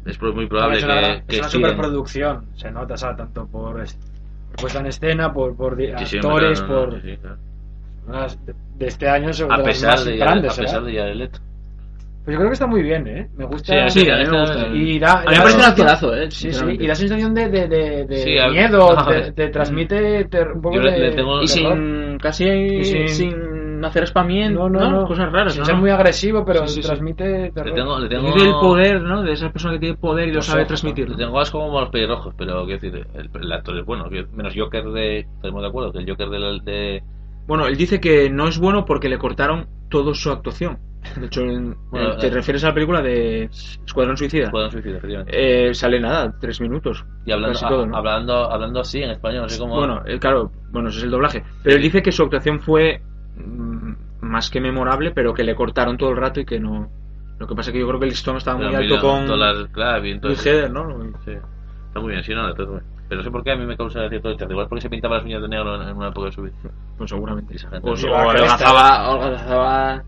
Speaker 2: es muy probable
Speaker 3: es una,
Speaker 2: que,
Speaker 3: gran-
Speaker 2: que
Speaker 3: es una superproducción, se nota, o sea, tanto por, es- por puesta en escena, por, por di-
Speaker 2: Sí, sí,
Speaker 3: actores,
Speaker 2: no, no,
Speaker 3: por.
Speaker 2: claro.
Speaker 3: de, de este año son
Speaker 2: A
Speaker 3: las
Speaker 2: pesar
Speaker 3: más
Speaker 2: de,
Speaker 3: grandes,
Speaker 2: a pesar
Speaker 3: ¿eh?
Speaker 2: de Jared Leto.
Speaker 3: Pues yo creo que está muy bien, ¿eh? Me gusta.
Speaker 1: Sí, a mí me gusta.
Speaker 3: Y da,
Speaker 1: A mí me parece un actorazo, ¿eh?
Speaker 3: Sí, sí, y da sensación de, de, de, de
Speaker 2: Sí,
Speaker 3: miedo, te, te transmite ter- un poco
Speaker 2: Yo le-
Speaker 3: de.
Speaker 2: le tengo-
Speaker 1: Y sin casi
Speaker 3: Y
Speaker 1: sin,
Speaker 3: sin-
Speaker 1: hacer spamiento,
Speaker 3: No, no, no.
Speaker 1: cosas raras,
Speaker 3: Sin
Speaker 1: ¿no?
Speaker 3: ser muy agresivo, pero
Speaker 1: Sí, sí, sí.
Speaker 3: transmite terror.
Speaker 2: Le tengo, le tengo,
Speaker 1: del poder, ¿no? De esa persona que tiene poder y lo
Speaker 3: Los
Speaker 1: sabe
Speaker 3: ojos,
Speaker 1: transmitirlo.
Speaker 2: le tengo asco como a los pelirrojos, pero quiero decir, el, el actor es bueno. Menos Joker de. Estamos de acuerdo, que el Joker de. la- de
Speaker 1: Bueno, él dice que no es bueno porque le cortaron toda su actuación. De hecho, en-
Speaker 2: Bueno,
Speaker 1: te
Speaker 2: eh,
Speaker 1: refieres a la película de Escuadrón Suicida.
Speaker 2: Escuadrón Suicida, efectivamente.
Speaker 1: Eh, sale nada, tres minutos.
Speaker 2: y hablando,
Speaker 1: casi todo, ¿no?
Speaker 2: a- hablando, hablando así en español, no sé cómo.
Speaker 1: Bueno, eh, claro, bueno, ese es el doblaje. Pero él dice que su actuación fue mm, más que memorable, pero que le cortaron todo el rato y que no. Lo que pasa es que yo creo que el listón estaba muy alto con
Speaker 2: las- claro, bien,
Speaker 1: ¿no?
Speaker 2: Sí. Está muy bien, sí, no, todo- pero no sé por qué a mí me causa cierto rechazo. Igual porque se pintaba las uñas de negro en, una época de su vida.
Speaker 1: Pues seguramente.
Speaker 2: Esa gente
Speaker 1: O, o o adelgazaba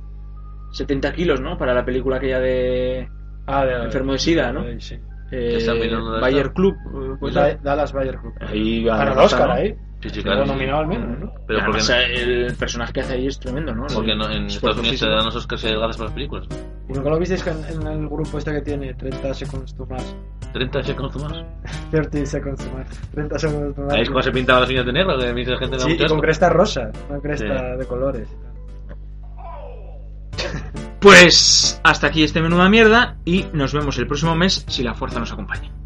Speaker 1: 70 kilos, ¿no? Para la película aquella de
Speaker 3: Ah, de-
Speaker 1: Enfermo de SIDA, ¿no?
Speaker 3: Sí.
Speaker 1: Eh, Bayer Club. eh, pues,
Speaker 3: Da- Dallas Bayer Club.
Speaker 1: ahí
Speaker 3: Para el Oscar
Speaker 1: ¿no?
Speaker 3: ahí.
Speaker 2: Sí, sí, claro.
Speaker 3: nominado al menos, ¿no?
Speaker 2: Pero
Speaker 1: Y
Speaker 2: porque,
Speaker 1: además, el personaje que hace ahí es tremendo, ¿no?
Speaker 2: porque no, en Estados Unidos se dan los Oscars y delgadas para las películas.
Speaker 3: ¿Y nunca lo visteis en, en el grupo este que tiene 30 seconds to Mars?
Speaker 2: 30 segundos más.
Speaker 3: 30 seconds to Mars. 30 segundos to.
Speaker 2: Ahí es cuando se pintaba las uñas de negro, que gente
Speaker 3: Sí, y con cresta rosa, una cresta
Speaker 2: Sí.
Speaker 3: de colores.
Speaker 1: Pues hasta aquí este menú de mierda y nos vemos el próximo mes si la fuerza nos acompaña.